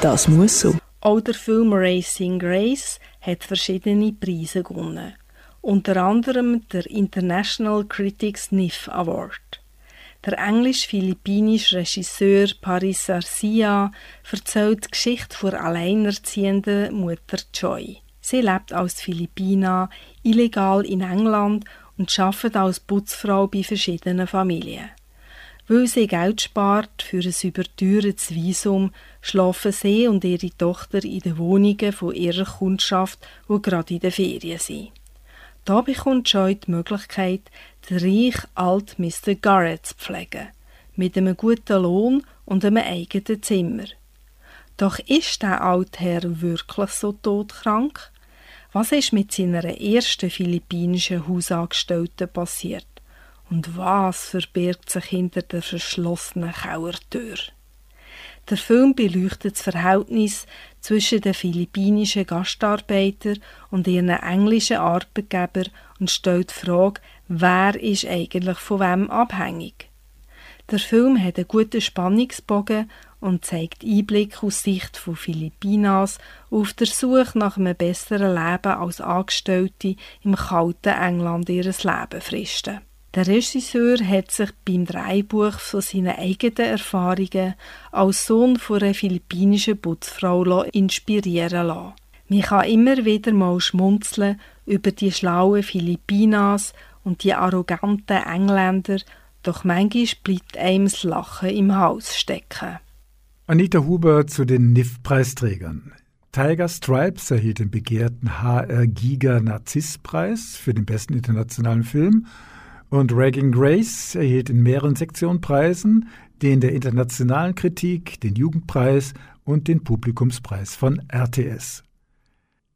Das muss so. Auch der Film Racing Grace hat verschiedene Preise gewonnen unter anderem der International Critics NIF Award. Der englisch-philippinische Regisseur Paris Garcia erzählt die Geschichte von alleinerziehenden Mutter Joy. Sie lebt als Philippina illegal in England und arbeitet als Putzfrau bei verschiedenen Familien. Weil sie Geld spart für ein überteuertes Visum, schlafen sie und ihre Tochter in den Wohnungen von ihrer Kundschaft, wo gerade in den Ferien sind. Da bekommt Joy die Möglichkeit, den reich alt Mr. Garrett zu pflegen, mit einem guten Lohn und einem eigenen Zimmer. Doch ist der alte Herr wirklich so todkrank? Was ist mit seiner ersten philippinischen Hausangestellten passiert? Und was verbirgt sich hinter der verschlossenen Kauertür? Der Film beleuchtet das Verhältnis zwischen den philippinischen Gastarbeitern und ihren englischen Arbeitgebern und stellt die Frage, wer ist eigentlich von wem abhängig. Der Film hat einen guten Spannungsbogen und zeigt Einblick aus Sicht von Philippinas auf der Suche nach einem besseren Leben als Angestellte im kalten England ihres Lebens fristen. Der Regisseur hat sich beim Dreibuch von seinen eigenen Erfahrungen als Sohn einer philippinischen Putzfrau inspirieren lassen. Man kann immer wieder mal schmunzeln über die schlauen Philippinas und die arroganten Engländer, doch manchmal bleibt einem das Lachen im Haus stecken. Anita Huber zu den NIF-Preisträgern. Tiger Stripes erhielt den begehrten HR Giga Narziss-Preis für den besten internationalen Film – und Ragging Grace erhielt in mehreren Sektionen Preisen, den der internationalen Kritik, den Jugendpreis und den Publikumspreis von RTS.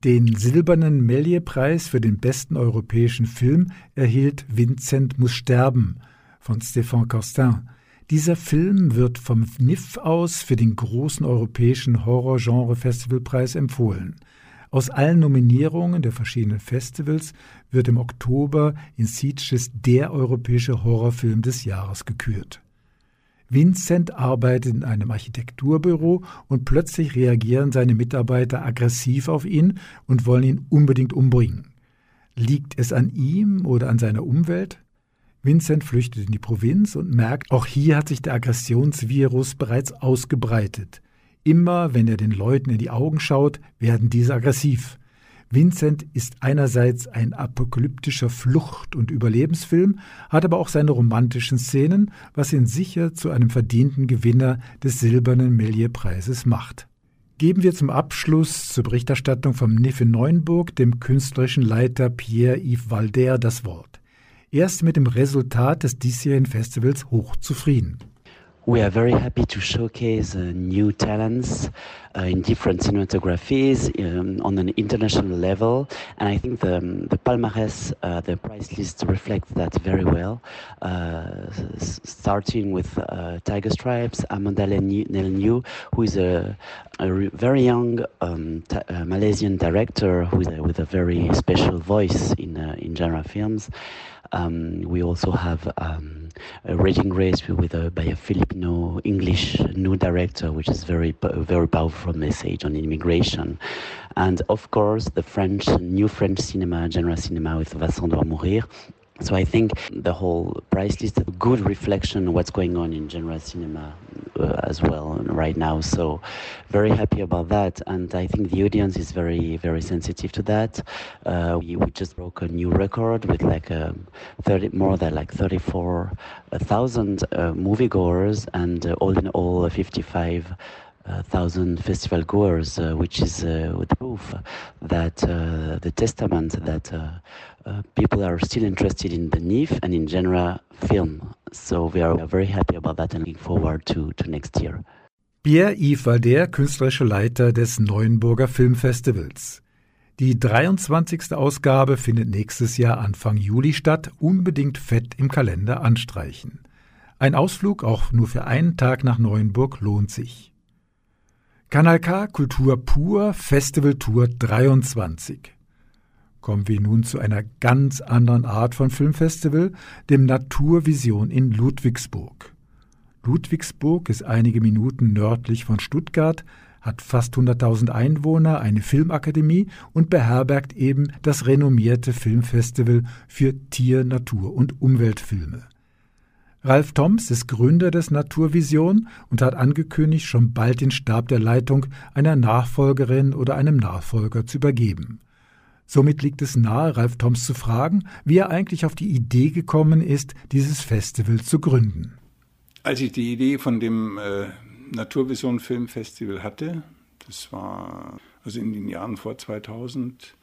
Den silbernen Mellier-Preis für den besten europäischen Film erhielt Vincent muss sterben von Stéphane Costin. Dieser Film wird vom NIF aus für den großen europäischen Horror-Genre-Festivalpreis empfohlen. Aus allen Nominierungen der verschiedenen Festivals wird im Oktober in Sitges der europäische Horrorfilm des Jahres gekürt. Vincent arbeitet in einem Architekturbüro und plötzlich reagieren seine Mitarbeiter aggressiv auf ihn und wollen ihn unbedingt umbringen. Liegt es an ihm oder an seiner Umwelt? Vincent flüchtet in die Provinz und merkt, auch hier hat sich der Aggressionsvirus bereits ausgebreitet. Immer wenn er den Leuten in die Augen schaut, werden diese aggressiv. Vincent ist einerseits ein apokalyptischer Flucht- und Überlebensfilm, hat aber auch seine romantischen Szenen, was ihn sicher zu einem verdienten Gewinner des Silbernen Méliès-Preises macht. Geben wir zum Abschluss zur Berichterstattung vom Niffe Neuenburg dem künstlerischen Leiter Pierre-Yves Valder das Wort. Er ist mit dem Resultat des diesjährigen Festivals hochzufrieden. We are very happy to showcase uh, new talents uh, in different cinematographies um, on an international level, and I think the, um, the palmarès, uh, the price list reflects that very well. Uh, starting with uh, Tiger Stripes, Amanda Nelnew, who is a, a very young um, uh, Malaysian director who is, with a very special voice in in genre films. Um, we also have um, a reading race with a, by a Filipino English new director, which is very very powerful message on immigration, and of course the French new French cinema, genre cinema with Vincent doit mourir, so I think the whole price list is a good reflection of what's going on in general cinema uh, as well right now. So very happy about that, and I think the audience is very very sensitive to that. Uh, we, we, just broke a new record with like a um, 30 more than like 34,000 uh, moviegoers, and uh, all in all 55 thousand festival goers, uh, which is uh, the proof that uh, the testament that people are still interested in the NIF and in genre film. So we are very happy about that and looking forward to, to next year. Pierre-Yves Valder, künstlerischer Leiter des Neuenburger Filmfestivals. Die 23. Ausgabe findet nächstes Jahr Anfang Juli statt. Unbedingt fett im Kalender anstreichen. Ein Ausflug auch nur für einen Tag nach Neuenburg lohnt sich. Kanal K Kultur pur Festival Tour 23. Kommen wir nun zu einer ganz anderen Art von Filmfestival, dem Naturvision in Ludwigsburg. Ludwigsburg ist einige Minuten nördlich von Stuttgart, hat fast 100.000 Einwohner, eine Filmakademie und beherbergt eben das renommierte Filmfestival für Tier-, Natur- und Umweltfilme. Ralf Toms ist Gründer des Naturvision und hat angekündigt, schon bald den Stab der Leitung einer Nachfolgerin oder einem Nachfolger zu übergeben. Somit liegt es nahe, Ralf Toms zu fragen, wie er eigentlich auf die Idee gekommen ist, dieses Festival zu gründen. Als ich die Idee von dem äh, Naturvision Filmfestival hatte, das war also in den Jahren vor 2000,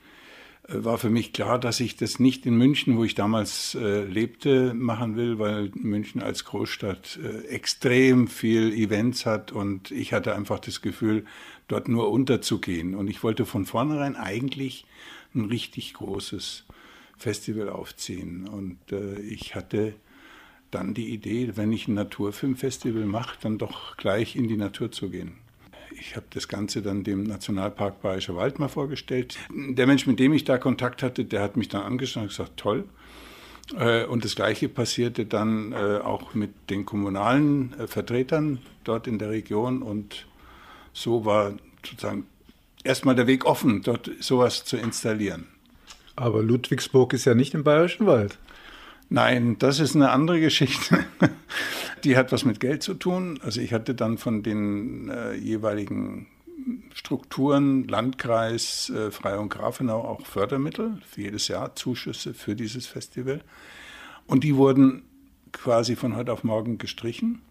äh, war für mich klar, dass ich das nicht in München, wo ich damals äh, lebte, machen will, weil München als Großstadt äh, extrem viel Events hat und ich hatte einfach das Gefühl, dort nur unterzugehen. Und ich wollte von vornherein eigentlich ein richtig großes Festival aufziehen. Und äh, ich hatte dann die Idee, wenn ich ein Naturfilmfestival mache, dann doch gleich in die Natur zu gehen. Ich habe das Ganze dann dem Nationalpark Bayerischer Wald mal vorgestellt. Der Mensch, mit dem ich da Kontakt hatte, der hat mich dann angeschaut und gesagt, toll. Äh, und das Gleiche passierte dann äh, auch mit den kommunalen äh, Vertretern dort in der Region. Und so war sozusagen erstmal der Weg offen, dort sowas zu installieren. Aber Ludwigsburg ist ja nicht im Bayerischen Wald. Nein, das ist eine andere Geschichte. Die hat was mit Geld zu tun. Also ich hatte dann von den äh, jeweiligen Strukturen, Landkreis, äh, Freie und Grafenau auch Fördermittel für jedes Jahr, Zuschüsse für dieses Festival. Und die wurden quasi von heute auf morgen gestrichen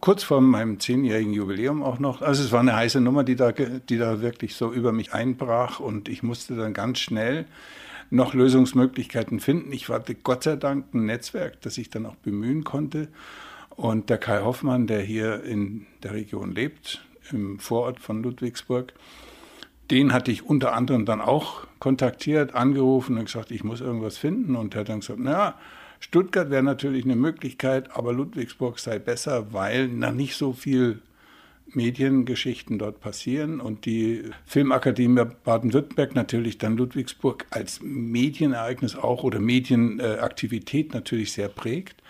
kurz vor meinem zehnjährigen Jubiläum auch noch. Also es war eine heiße Nummer, die da, die da wirklich so über mich einbrach und ich musste dann ganz schnell noch Lösungsmöglichkeiten finden. Ich hatte Gott sei Dank ein Netzwerk, das ich dann auch bemühen konnte. Und der Kai Hoffmann, der hier in der Region lebt, im Vorort von Ludwigsburg, den hatte ich unter anderem dann auch kontaktiert, angerufen und gesagt, ich muss irgendwas finden. Und er hat dann gesagt, naja, Stuttgart wäre natürlich eine Möglichkeit, aber Ludwigsburg sei besser, weil noch nicht so viel Mediengeschichten dort passieren und die Filmakademie Baden-Württemberg natürlich dann Ludwigsburg als Medienereignis auch oder Medienaktivität natürlich sehr prägt.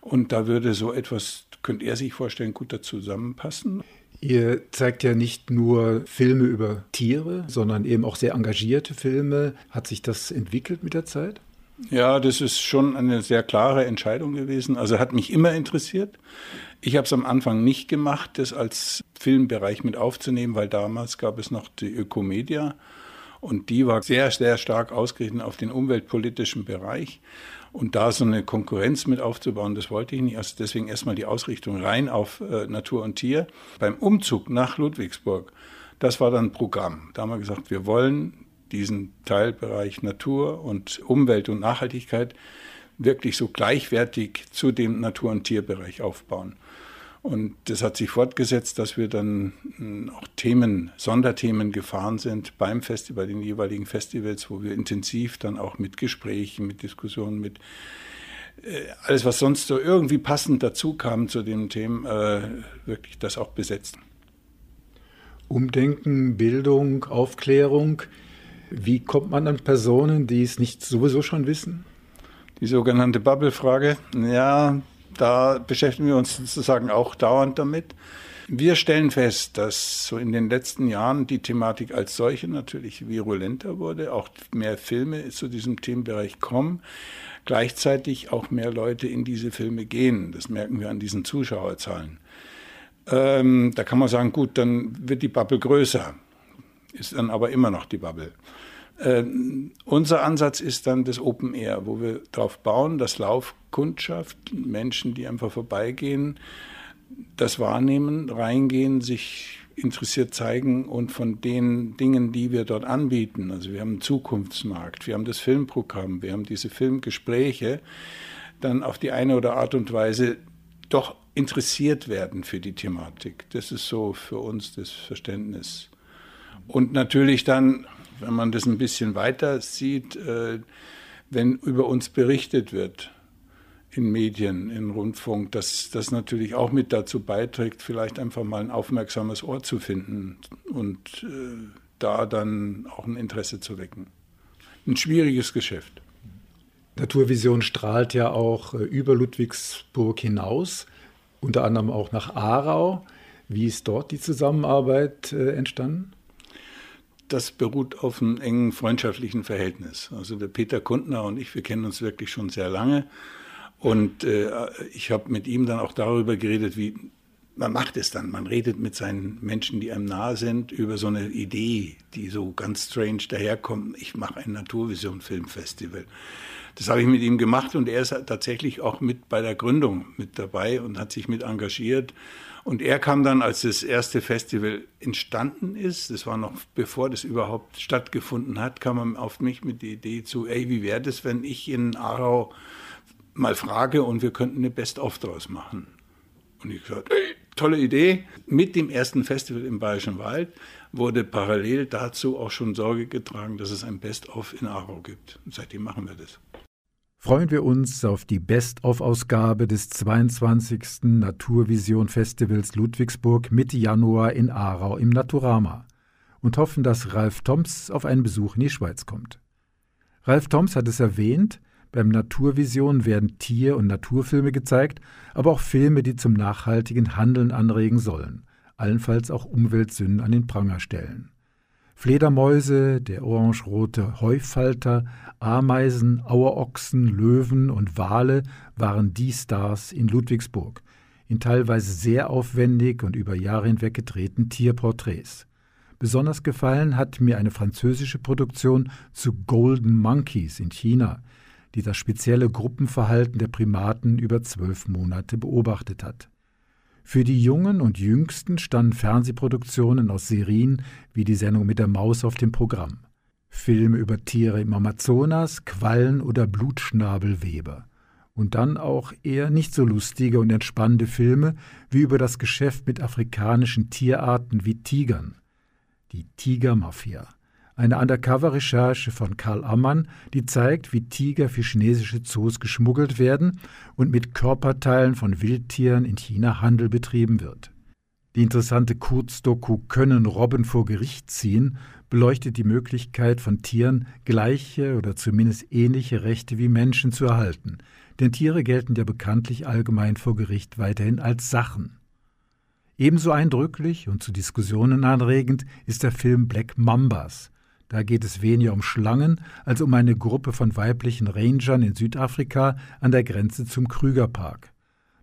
Und da würde so etwas, könnte er sich vorstellen, gut dazu zusammenpassen. Ihr zeigt ja nicht nur Filme über Tiere, sondern eben auch sehr engagierte Filme. Hat sich das entwickelt mit der Zeit? Ja, das ist schon eine sehr klare Entscheidung gewesen. Also hat mich immer interessiert. Ich habe es am Anfang nicht gemacht, das als Filmbereich mit aufzunehmen, weil damals gab es noch die Ökomedia und die war sehr, sehr stark ausgerichtet auf den umweltpolitischen Bereich. Und da so eine Konkurrenz mit aufzubauen, das wollte ich nicht. Also deswegen erstmal die Ausrichtung rein auf äh, Natur und Tier. Beim Umzug nach Ludwigsburg, das war dann Programm. Da haben wir gesagt, wir wollen diesen Teilbereich Natur und Umwelt und Nachhaltigkeit wirklich so gleichwertig zu dem Natur- und Tierbereich aufbauen. Und das hat sich fortgesetzt, dass wir dann hm, auch Themen, Sonderthemen gefahren sind beim Festival, den jeweiligen Festivals, wo wir intensiv dann auch mit Gesprächen, mit Diskussionen, mit äh, alles, was sonst so irgendwie passend dazu kam zu dem Thema, äh, wirklich das auch besetzen. Umdenken, Bildung, Aufklärung. Wie kommt man an Personen, die es nicht sowieso schon wissen? Die sogenannte Bubble-Frage. Ja, da beschäftigen wir uns sozusagen auch dauernd damit. Wir stellen fest, dass so in den letzten Jahren die Thematik als solche natürlich virulenter wurde, auch mehr Filme zu diesem Themenbereich kommen, gleichzeitig auch mehr Leute in diese Filme gehen. Das merken wir an diesen Zuschauerzahlen. Ähm, da kann man sagen, gut, dann wird die Bubble größer, ist dann aber immer noch die Bubble. Ähm, unser Ansatz ist dann das Open Air, wo wir darauf bauen, dass Laufkundschaft, Menschen, die einfach vorbeigehen, das wahrnehmen, reingehen, sich interessiert zeigen und von den Dingen, die wir dort anbieten, also wir haben einen Zukunftsmarkt, wir haben das Filmprogramm, wir haben diese Filmgespräche, dann auf die eine oder Art und Weise doch interessiert werden für die Thematik. Das ist so für uns das Verständnis. Und natürlich dann wenn man das ein bisschen weiter sieht, äh, wenn über uns berichtet wird in Medien, in Rundfunk, dass das natürlich auch mit dazu beiträgt, vielleicht einfach mal ein aufmerksames Ohr zu finden und äh, da dann auch ein Interesse zu wecken. Ein schwieriges Geschäft. Naturvision strahlt ja auch äh, über Ludwigsburg hinaus, unter anderem auch nach Aarau. Wie ist dort die Zusammenarbeit entstanden? Das beruht auf einem engen freundschaftlichen Verhältnis. Also der Peter Kundner und ich, wir kennen uns wirklich schon sehr lange. Und äh, ich habe mit ihm dann auch darüber geredet, wie man macht es dann. Man redet mit seinen Menschen, die einem nahe sind, über so eine Idee, die so ganz strange daherkommt. Ich mache ein Naturvision-Filmfestival. Das habe ich mit ihm gemacht und er ist tatsächlich auch mit bei der Gründung mit dabei und hat sich mit engagiert. Und er kam dann, als das erste Festival entstanden ist, das war noch bevor das überhaupt stattgefunden hat, kam er auf mich mit der Idee zu, ey, wie wäre das, wenn ich in Aarau mal frage und wir könnten eine Best-of draus machen. Und ich gesagt, ey, tolle Idee. Mit dem ersten Festival im Bayerischen Wald wurde parallel dazu auch schon Sorge getragen, dass es ein Best-of in Aarau gibt. Und seitdem machen wir das freuen wir uns auf die Best-of-Ausgabe des 22. Naturvision Festivals Ludwigsburg Mitte Januar in Aarau im Naturama und hoffen, dass Ralf Toms auf einen Besuch in die Schweiz kommt. Ralf Toms hat es erwähnt, beim Naturvision werden Tier- und Naturfilme gezeigt, aber auch Filme, die zum nachhaltigen Handeln anregen sollen, allenfalls auch Umweltsünden an den Pranger stellen. Fledermäuse, der orangerote Heufalter, Ameisen, Auerochsen, Löwen und Wale waren die Stars in Ludwigsburg, in teilweise sehr aufwendig und über Jahre hinweg gedrehten Tierporträts. Besonders gefallen hat mir eine französische Produktion zu Golden Monkeys in China, die das spezielle Gruppenverhalten der Primaten über zwölf Monate beobachtet hat. Für die Jungen und Jüngsten standen Fernsehproduktionen aus Serien wie die Sendung mit der Maus auf dem Programm. Filme über Tiere im Amazonas, Quallen oder Blutschnabelweber. Und dann auch eher nicht so lustige und entspannende Filme wie über das Geschäft mit afrikanischen Tierarten wie Tigern. Die Tigermafia eine Undercover-Recherche von Karl Ammann, die zeigt, wie Tiger für chinesische Zoos geschmuggelt werden und mit Körperteilen von Wildtieren in China Handel betrieben wird. Die interessante Kurzdoku Können Robben vor Gericht ziehen beleuchtet die Möglichkeit von Tieren gleiche oder zumindest ähnliche Rechte wie Menschen zu erhalten, denn Tiere gelten ja bekanntlich allgemein vor Gericht weiterhin als Sachen. Ebenso eindrücklich und zu Diskussionen anregend ist der Film Black Mambas. Da geht es weniger um Schlangen als um eine Gruppe von weiblichen Rangern in Südafrika an der Grenze zum Krügerpark.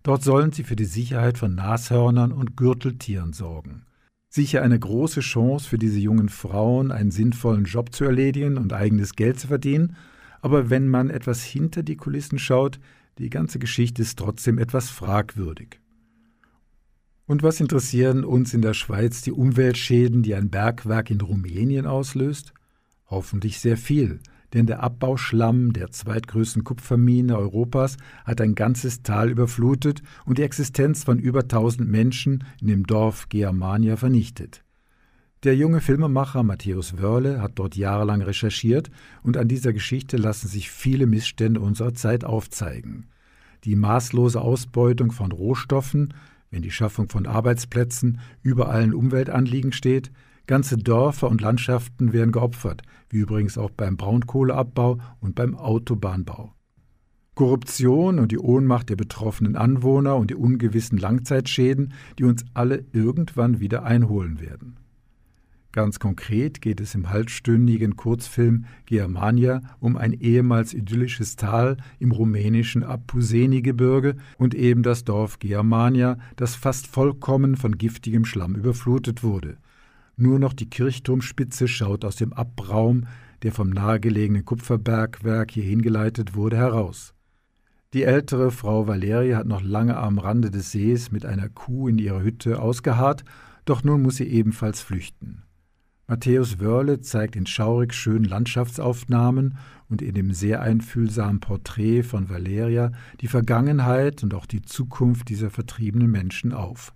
Dort sollen sie für die Sicherheit von Nashörnern und Gürteltieren sorgen. Sicher eine große Chance für diese jungen Frauen, einen sinnvollen Job zu erledigen und eigenes Geld zu verdienen, aber wenn man etwas hinter die Kulissen schaut, die ganze Geschichte ist trotzdem etwas fragwürdig. Und was interessieren uns in der Schweiz die Umweltschäden, die ein Bergwerk in Rumänien auslöst? Hoffentlich sehr viel, denn der Abbauschlamm der zweitgrößten Kupfermine Europas hat ein ganzes Tal überflutet und die Existenz von über 1000 Menschen in dem Dorf Germania vernichtet. Der junge Filmemacher Matthäus Wörle hat dort jahrelang recherchiert und an dieser Geschichte lassen sich viele Missstände unserer Zeit aufzeigen. Die maßlose Ausbeutung von Rohstoffen, wenn die Schaffung von Arbeitsplätzen über allen Umweltanliegen steht, ganze Dörfer und Landschaften werden geopfert, wie übrigens auch beim Braunkohleabbau und beim Autobahnbau. Korruption und die Ohnmacht der betroffenen Anwohner und die ungewissen Langzeitschäden, die uns alle irgendwann wieder einholen werden. Ganz konkret geht es im halbstündigen Kurzfilm Germania um ein ehemals idyllisches Tal im rumänischen Apuseni-Gebirge und eben das Dorf Germania, das fast vollkommen von giftigem Schlamm überflutet wurde. Nur noch die Kirchturmspitze schaut aus dem Abraum, der vom nahegelegenen Kupferbergwerk hier hingeleitet wurde, heraus. Die ältere Frau Valerie hat noch lange am Rande des Sees mit einer Kuh in ihrer Hütte ausgeharrt, doch nun muss sie ebenfalls flüchten. Matthäus Wörle zeigt in schaurig schönen Landschaftsaufnahmen und in dem sehr einfühlsamen Porträt von Valeria die Vergangenheit und auch die Zukunft dieser vertriebenen Menschen auf.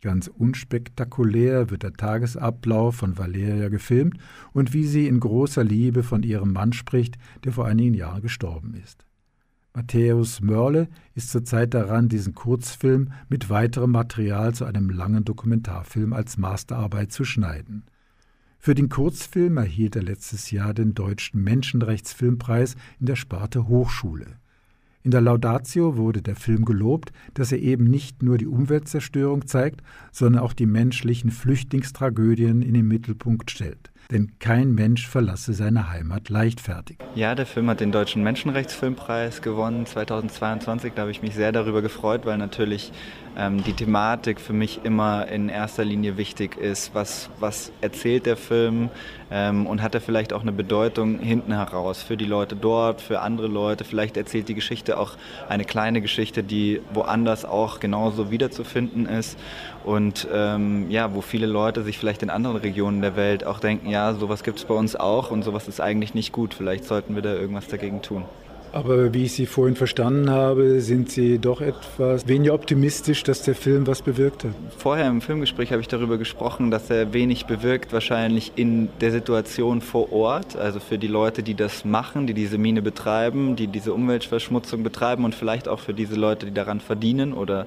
Ganz unspektakulär wird der Tagesablauf von Valeria gefilmt und wie sie in großer Liebe von ihrem Mann spricht, der vor einigen Jahren gestorben ist. Matthäus Mörle ist zurzeit daran, diesen Kurzfilm mit weiterem Material zu einem langen Dokumentarfilm als Masterarbeit zu schneiden. Für den Kurzfilm erhielt er letztes Jahr den Deutschen Menschenrechtsfilmpreis in der Sparte Hochschule. In der Laudatio wurde der Film gelobt, dass er eben nicht nur die Umweltzerstörung zeigt, sondern auch die menschlichen Flüchtlingstragödien in den Mittelpunkt stellt. Denn kein Mensch verlasse seine Heimat leichtfertig. Ja, der Film hat den Deutschen Menschenrechtsfilmpreis gewonnen 2022. Da habe ich mich sehr darüber gefreut, weil natürlich ähm, die Thematik für mich immer in erster Linie wichtig ist. Was, was erzählt der Film ähm, und hat er vielleicht auch eine Bedeutung hinten heraus für die Leute dort, für andere Leute? Vielleicht erzählt die Geschichte auch eine kleine Geschichte, die woanders auch genauso wiederzufinden ist und ähm, ja, wo viele Leute sich vielleicht in anderen Regionen der Welt auch denken, ja, sowas gibt es bei uns auch und sowas ist eigentlich nicht gut. Vielleicht sollten wir da irgendwas dagegen tun. Aber wie ich Sie vorhin verstanden habe, sind Sie doch etwas weniger optimistisch, dass der Film was bewirkt hat. Vorher im Filmgespräch habe ich darüber gesprochen, dass er wenig bewirkt, wahrscheinlich in der Situation vor Ort, also für die Leute, die das machen, die diese Mine betreiben, die diese Umweltverschmutzung betreiben und vielleicht auch für diese Leute, die daran verdienen oder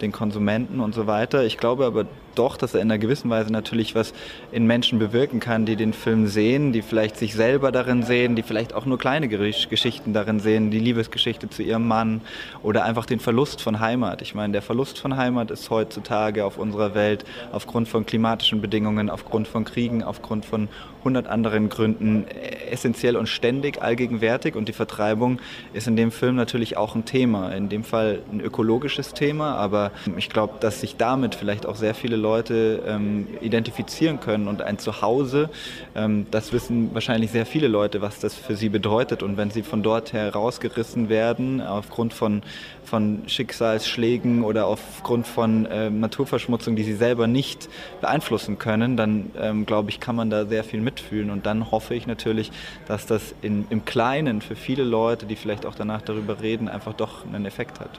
den Konsumenten und so weiter. Ich glaube aber doch, dass er in einer gewissen Weise natürlich was in Menschen bewirken kann, die den Film sehen, die vielleicht sich selber darin sehen, die vielleicht auch nur kleine Geschichten darin sehen, die Liebesgeschichte zu ihrem Mann oder einfach den Verlust von Heimat. Ich meine, der Verlust von Heimat ist heutzutage auf unserer Welt aufgrund von klimatischen Bedingungen, aufgrund von Kriegen, aufgrund von hundert anderen Gründen essentiell und ständig allgegenwärtig und die Vertreibung ist in dem Film natürlich auch ein Thema. In dem Fall ein ökologisches Thema, aber ich glaube, dass sich damit vielleicht auch sehr viele Leute ähm, identifizieren können und ein Zuhause, ähm, das wissen wahrscheinlich sehr viele Leute, was das für sie bedeutet und wenn sie von dort herausgerissen werden aufgrund von, von Schicksalsschlägen oder aufgrund von äh, Naturverschmutzung, die sie selber nicht beeinflussen können, dann ähm, glaube ich, kann man da sehr viel mitfühlen. Und dann hoffe ich natürlich, dass das in, im Kleinen für viele Leute, die vielleicht auch danach darüber reden, einfach doch einen Effekt hat.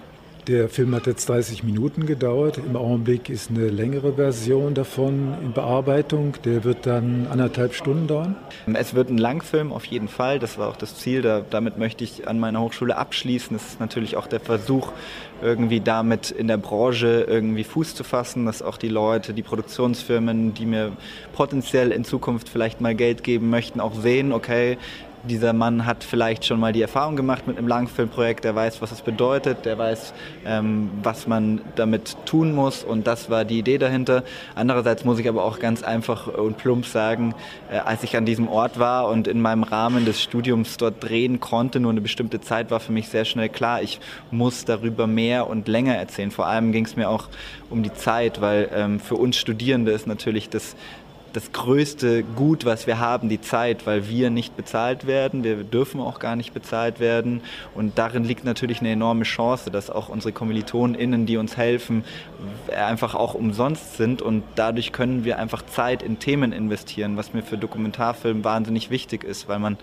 Der Film hat jetzt 30 Minuten gedauert. Im Augenblick ist eine längere Version davon in Bearbeitung. Der wird dann anderthalb Stunden dauern. Es wird ein Langfilm auf jeden Fall. Das war auch das Ziel. Da, damit möchte ich an meiner Hochschule abschließen. Das ist natürlich auch der Versuch, irgendwie damit in der Branche irgendwie Fuß zu fassen, dass auch die Leute, die Produktionsfirmen, die mir potenziell in Zukunft vielleicht mal Geld geben möchten, auch sehen, okay, dieser Mann hat vielleicht schon mal die Erfahrung gemacht mit einem Langfilmprojekt, der weiß, was es bedeutet, der weiß, ähm, was man damit tun muss und das war die Idee dahinter. Andererseits muss ich aber auch ganz einfach und plump sagen, äh, als ich an diesem Ort war und in meinem Rahmen des Studiums dort drehen konnte, nur eine bestimmte Zeit war für mich sehr schnell klar, ich muss darüber mehr und länger erzählen. Vor allem ging es mir auch um die Zeit, weil ähm, für uns Studierende ist natürlich das das größte Gut, was wir haben, die Zeit, weil wir nicht bezahlt werden. Wir dürfen auch gar nicht bezahlt werden. Und darin liegt natürlich eine enorme Chance, dass auch unsere KommilitonInnen, die uns helfen, einfach auch umsonst sind. Und dadurch können wir einfach Zeit in Themen investieren, was mir für Dokumentarfilm wahnsinnig wichtig ist, weil man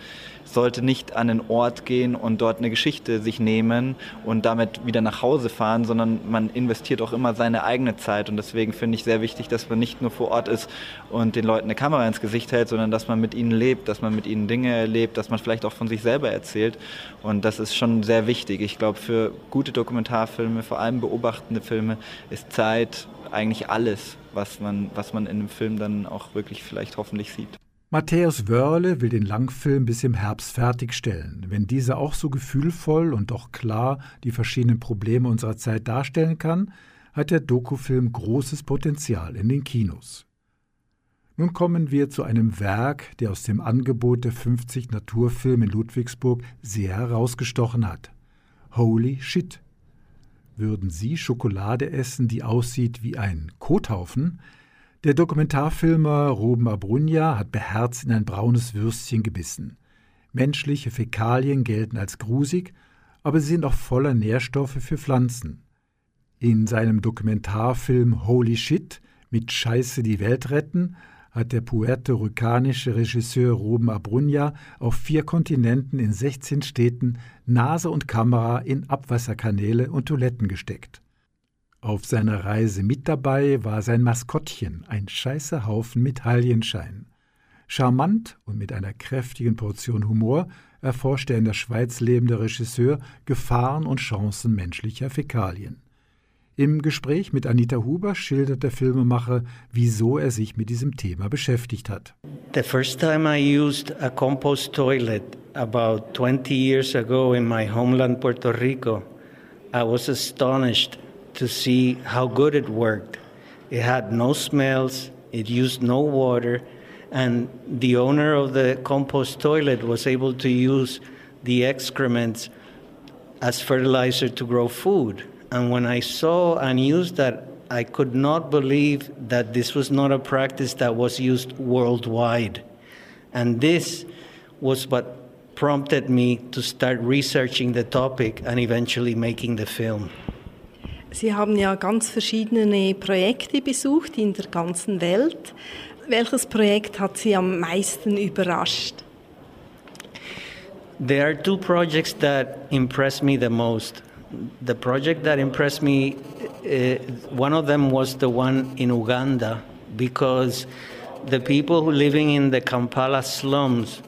sollte nicht an den Ort gehen und dort eine Geschichte sich nehmen und damit wieder nach Hause fahren, sondern man investiert auch immer seine eigene Zeit. Und deswegen finde ich sehr wichtig, dass man nicht nur vor Ort ist und den Leuten eine Kamera ins Gesicht hält, sondern dass man mit ihnen lebt, dass man mit ihnen Dinge erlebt, dass man vielleicht auch von sich selber erzählt. Und das ist schon sehr wichtig. Ich glaube, für gute Dokumentarfilme, vor allem beobachtende Filme, ist Zeit eigentlich alles, was man, was man in einem Film dann auch wirklich vielleicht hoffentlich sieht. Matthäus Wörle will den Langfilm bis im Herbst fertigstellen. Wenn dieser auch so gefühlvoll und doch klar die verschiedenen Probleme unserer Zeit darstellen kann, hat der Dokufilm großes Potenzial in den Kinos. Nun kommen wir zu einem Werk, der aus dem Angebot der 50 Naturfilme in Ludwigsburg sehr herausgestochen hat. Holy Shit. Würden Sie Schokolade essen, die aussieht wie ein Kothaufen? Der Dokumentarfilmer Ruben Abrunja hat beherzt in ein braunes Würstchen gebissen. Menschliche Fäkalien gelten als grusig, aber sie sind auch voller Nährstoffe für Pflanzen. In seinem Dokumentarfilm Holy Shit mit Scheiße die Welt retten hat der puerto-ricanische Regisseur Ruben Abrunja auf vier Kontinenten in 16 Städten Nase und Kamera in Abwasserkanäle und Toiletten gesteckt. Auf seiner Reise mit dabei war sein Maskottchen, ein scheißer Haufen Medaillenschein. Charmant und mit einer kräftigen Portion Humor erforscht der in der Schweiz lebende Regisseur Gefahren und Chancen menschlicher Fäkalien. Im Gespräch mit Anita Huber schildert der Filmemacher, wieso er sich mit diesem Thema beschäftigt hat. The first time I used a compost toilet about 20 years ago in my homeland Puerto Rico, I was astonished to see how good it worked. It had no smells, it used no water, and the owner of the compost toilet was able to use the excrements as fertilizer to grow food. And when I saw and used that, I could not believe that this was not a practice that was used worldwide. And this was what prompted me to start researching the topic and eventually making the film. Sie haben ja ganz verschiedene Projekte besucht in der ganzen Welt. Welches Projekt hat Sie am meisten überrascht? There are two projects that impressed me the most. the project that impressed me, uh, one of them was the one in Uganda, because the people living in the Kampala slums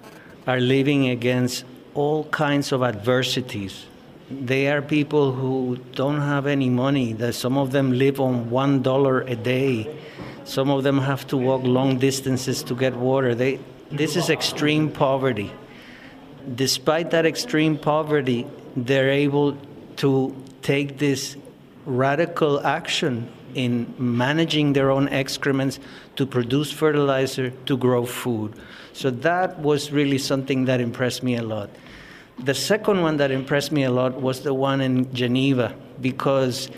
are living against all kinds of adversities. They are people who don't have any money. That some of them live on one dollar a day. Some of them have to walk long distances to get water. They, this is extreme poverty. Despite that extreme poverty, they're able to take this radical action in managing their own excrements to produce fertilizer to grow food. So that was really something that impressed me a lot. The second one that impressed me a lot was the one in Geneva because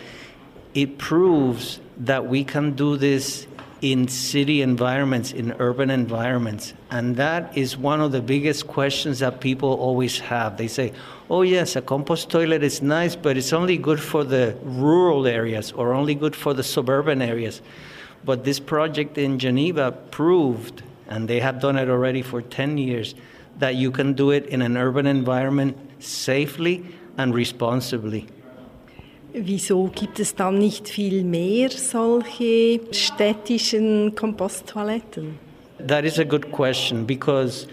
it proves that we can do this in city environments, in urban environments. And that is one of the biggest questions that people always have. They say, oh, yes, a compost toilet is nice, but it's only good for the rural areas or only good for the suburban areas. But this project in Geneva proved, and they have done it already for 10 years, that you can do it in an urban environment safely and responsibly. Wieso gibt es dann nicht viel mehr solche städtischen Komposttoiletten? That is a good question because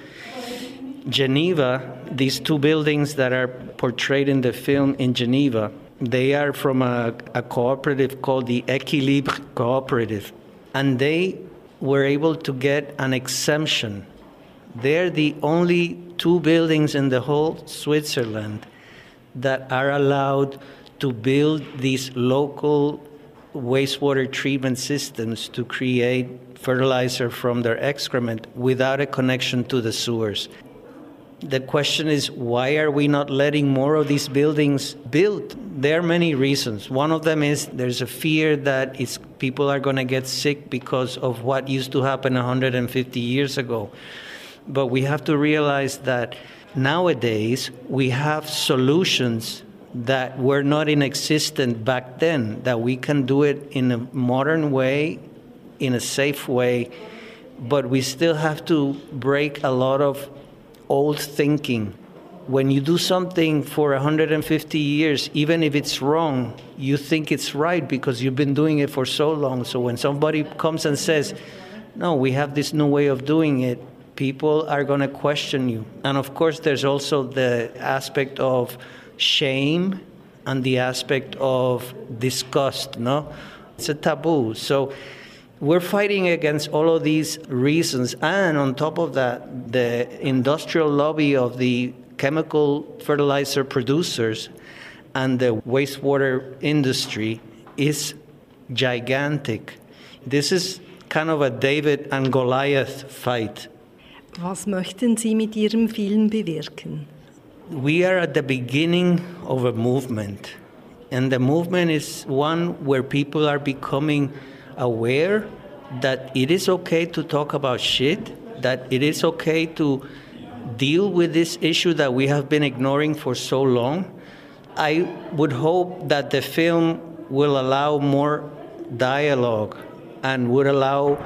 Geneva, these two buildings that are portrayed in the film in Geneva, they are from a, a cooperative called the Equilibre Cooperative. And they were able to get an exemption. They're the only two buildings in the whole Switzerland that are allowed to build these local wastewater treatment systems to create fertilizer from their excrement without a connection to the sewers. The question is why are we not letting more of these buildings built? There are many reasons. One of them is there's a fear that people are going to get sick because of what used to happen 150 years ago. But we have to realize that nowadays we have solutions that were not in existence back then, that we can do it in a modern way, in a safe way, but we still have to break a lot of old thinking. When you do something for 150 years, even if it's wrong, you think it's right because you've been doing it for so long. So when somebody comes and says, no, we have this new way of doing it, people are going to question you. And of course, there's also the aspect of shame and the aspect of disgust, no? It's a taboo. So we're fighting against all of these reasons. And on top of that, the industrial lobby of the chemical fertilizer producers and the wastewater industry is gigantic. This is kind of a David and Goliath fight. Was möchten Sie mit Ihrem Film bewirken? We are at the beginning of a movement. And the movement is one where people are becoming aware that it is okay to talk about shit, that it is okay to deal with this issue that we have been ignoring for so long. I would hope that the film will allow more dialogue and would allow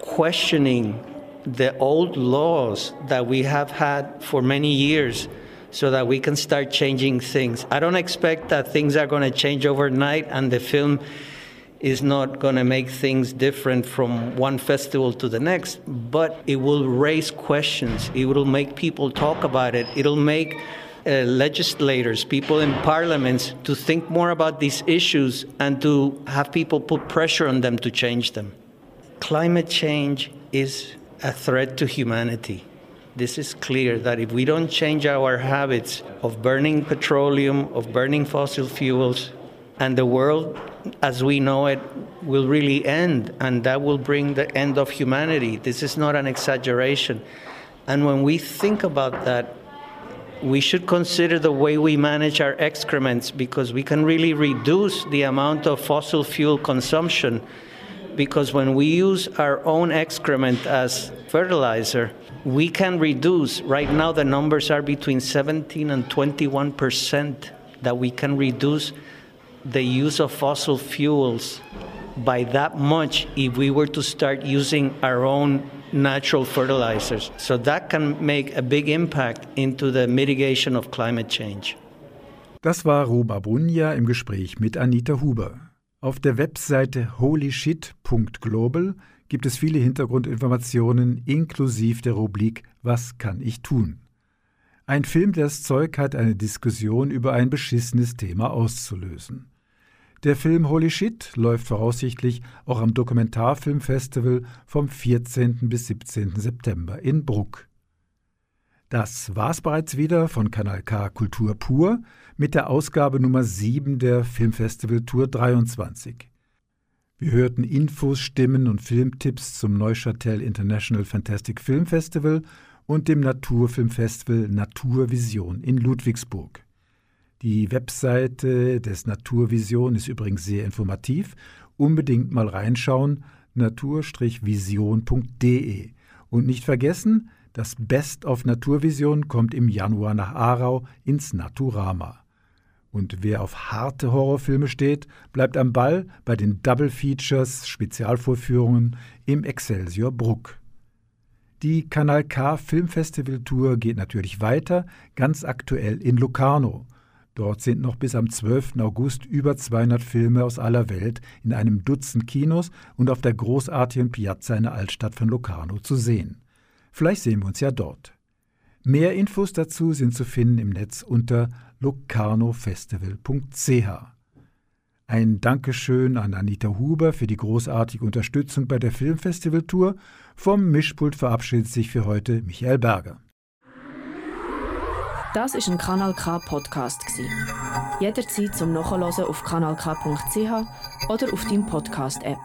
questioning the old laws that we have had for many years so that we can start changing things. I don't expect that things are going to change overnight and the film is not going to make things different from one festival to the next, but it will raise questions. It will make people talk about it. It'll make uh, legislators, people in parliaments, to think more about these issues and to have people put pressure on them to change them. Climate change is a threat to humanity. This is clear that if we don't change our habits of burning petroleum, of burning fossil fuels, and the world as we know it will really end, and that will bring the end of humanity. This is not an exaggeration. And when we think about that, we should consider the way we manage our excrements because we can really reduce the amount of fossil fuel consumption. Because when we use our own excrement as fertilizer, we can reduce. Right now, the numbers are between 17 and 21 percent that we can reduce the use of fossil fuels by that much if we were to start using our own natural fertilizers. So that can make a big impact into the mitigation of climate change. Das war Roba Brunja im Gespräch mit Anita Huber. Auf der Webseite holyshit.global gibt es viele Hintergrundinformationen inklusive der Rubrik Was kann ich tun? Ein Film, der das Zeug hat, eine Diskussion über ein beschissenes Thema auszulösen. Der Film Holy Shit läuft voraussichtlich auch am Dokumentarfilmfestival vom 14. bis 17. September in Bruck. Das war's bereits wieder von Kanal K Kultur pur mit der Ausgabe Nummer 7 der Filmfestival Tour 23. Wir hörten Infos, Stimmen und Filmtipps zum Neuchâtel International Fantastic Film Festival und dem Naturfilmfestival Naturvision in Ludwigsburg. Die Webseite des Naturvision ist übrigens sehr informativ. Unbedingt mal reinschauen, natur-vision.de. Und nicht vergessen, das Best of Naturvision kommt im Januar nach Aarau ins Naturama. Und wer auf harte Horrorfilme steht, bleibt am Ball bei den Double Features Spezialvorführungen im Excelsior Bruck. Die Kanal K Filmfestival Tour geht natürlich weiter, ganz aktuell in Locarno. Dort sind noch bis am 12. August über 200 Filme aus aller Welt in einem Dutzend Kinos und auf der großartigen Piazza in der Altstadt von Locarno zu sehen. Vielleicht sehen wir uns ja dort. Mehr Infos dazu sind zu finden im Netz unter locarnofestival.ch. Ein Dankeschön an Anita Huber für die großartige Unterstützung bei der Filmfestivaltour. Vom Mischpult verabschiedet sich für heute Michael Berger. Das ist ein Kanal K Podcast Jederzeit zum Nachhören auf kanalk.ch oder auf deinem Podcast App.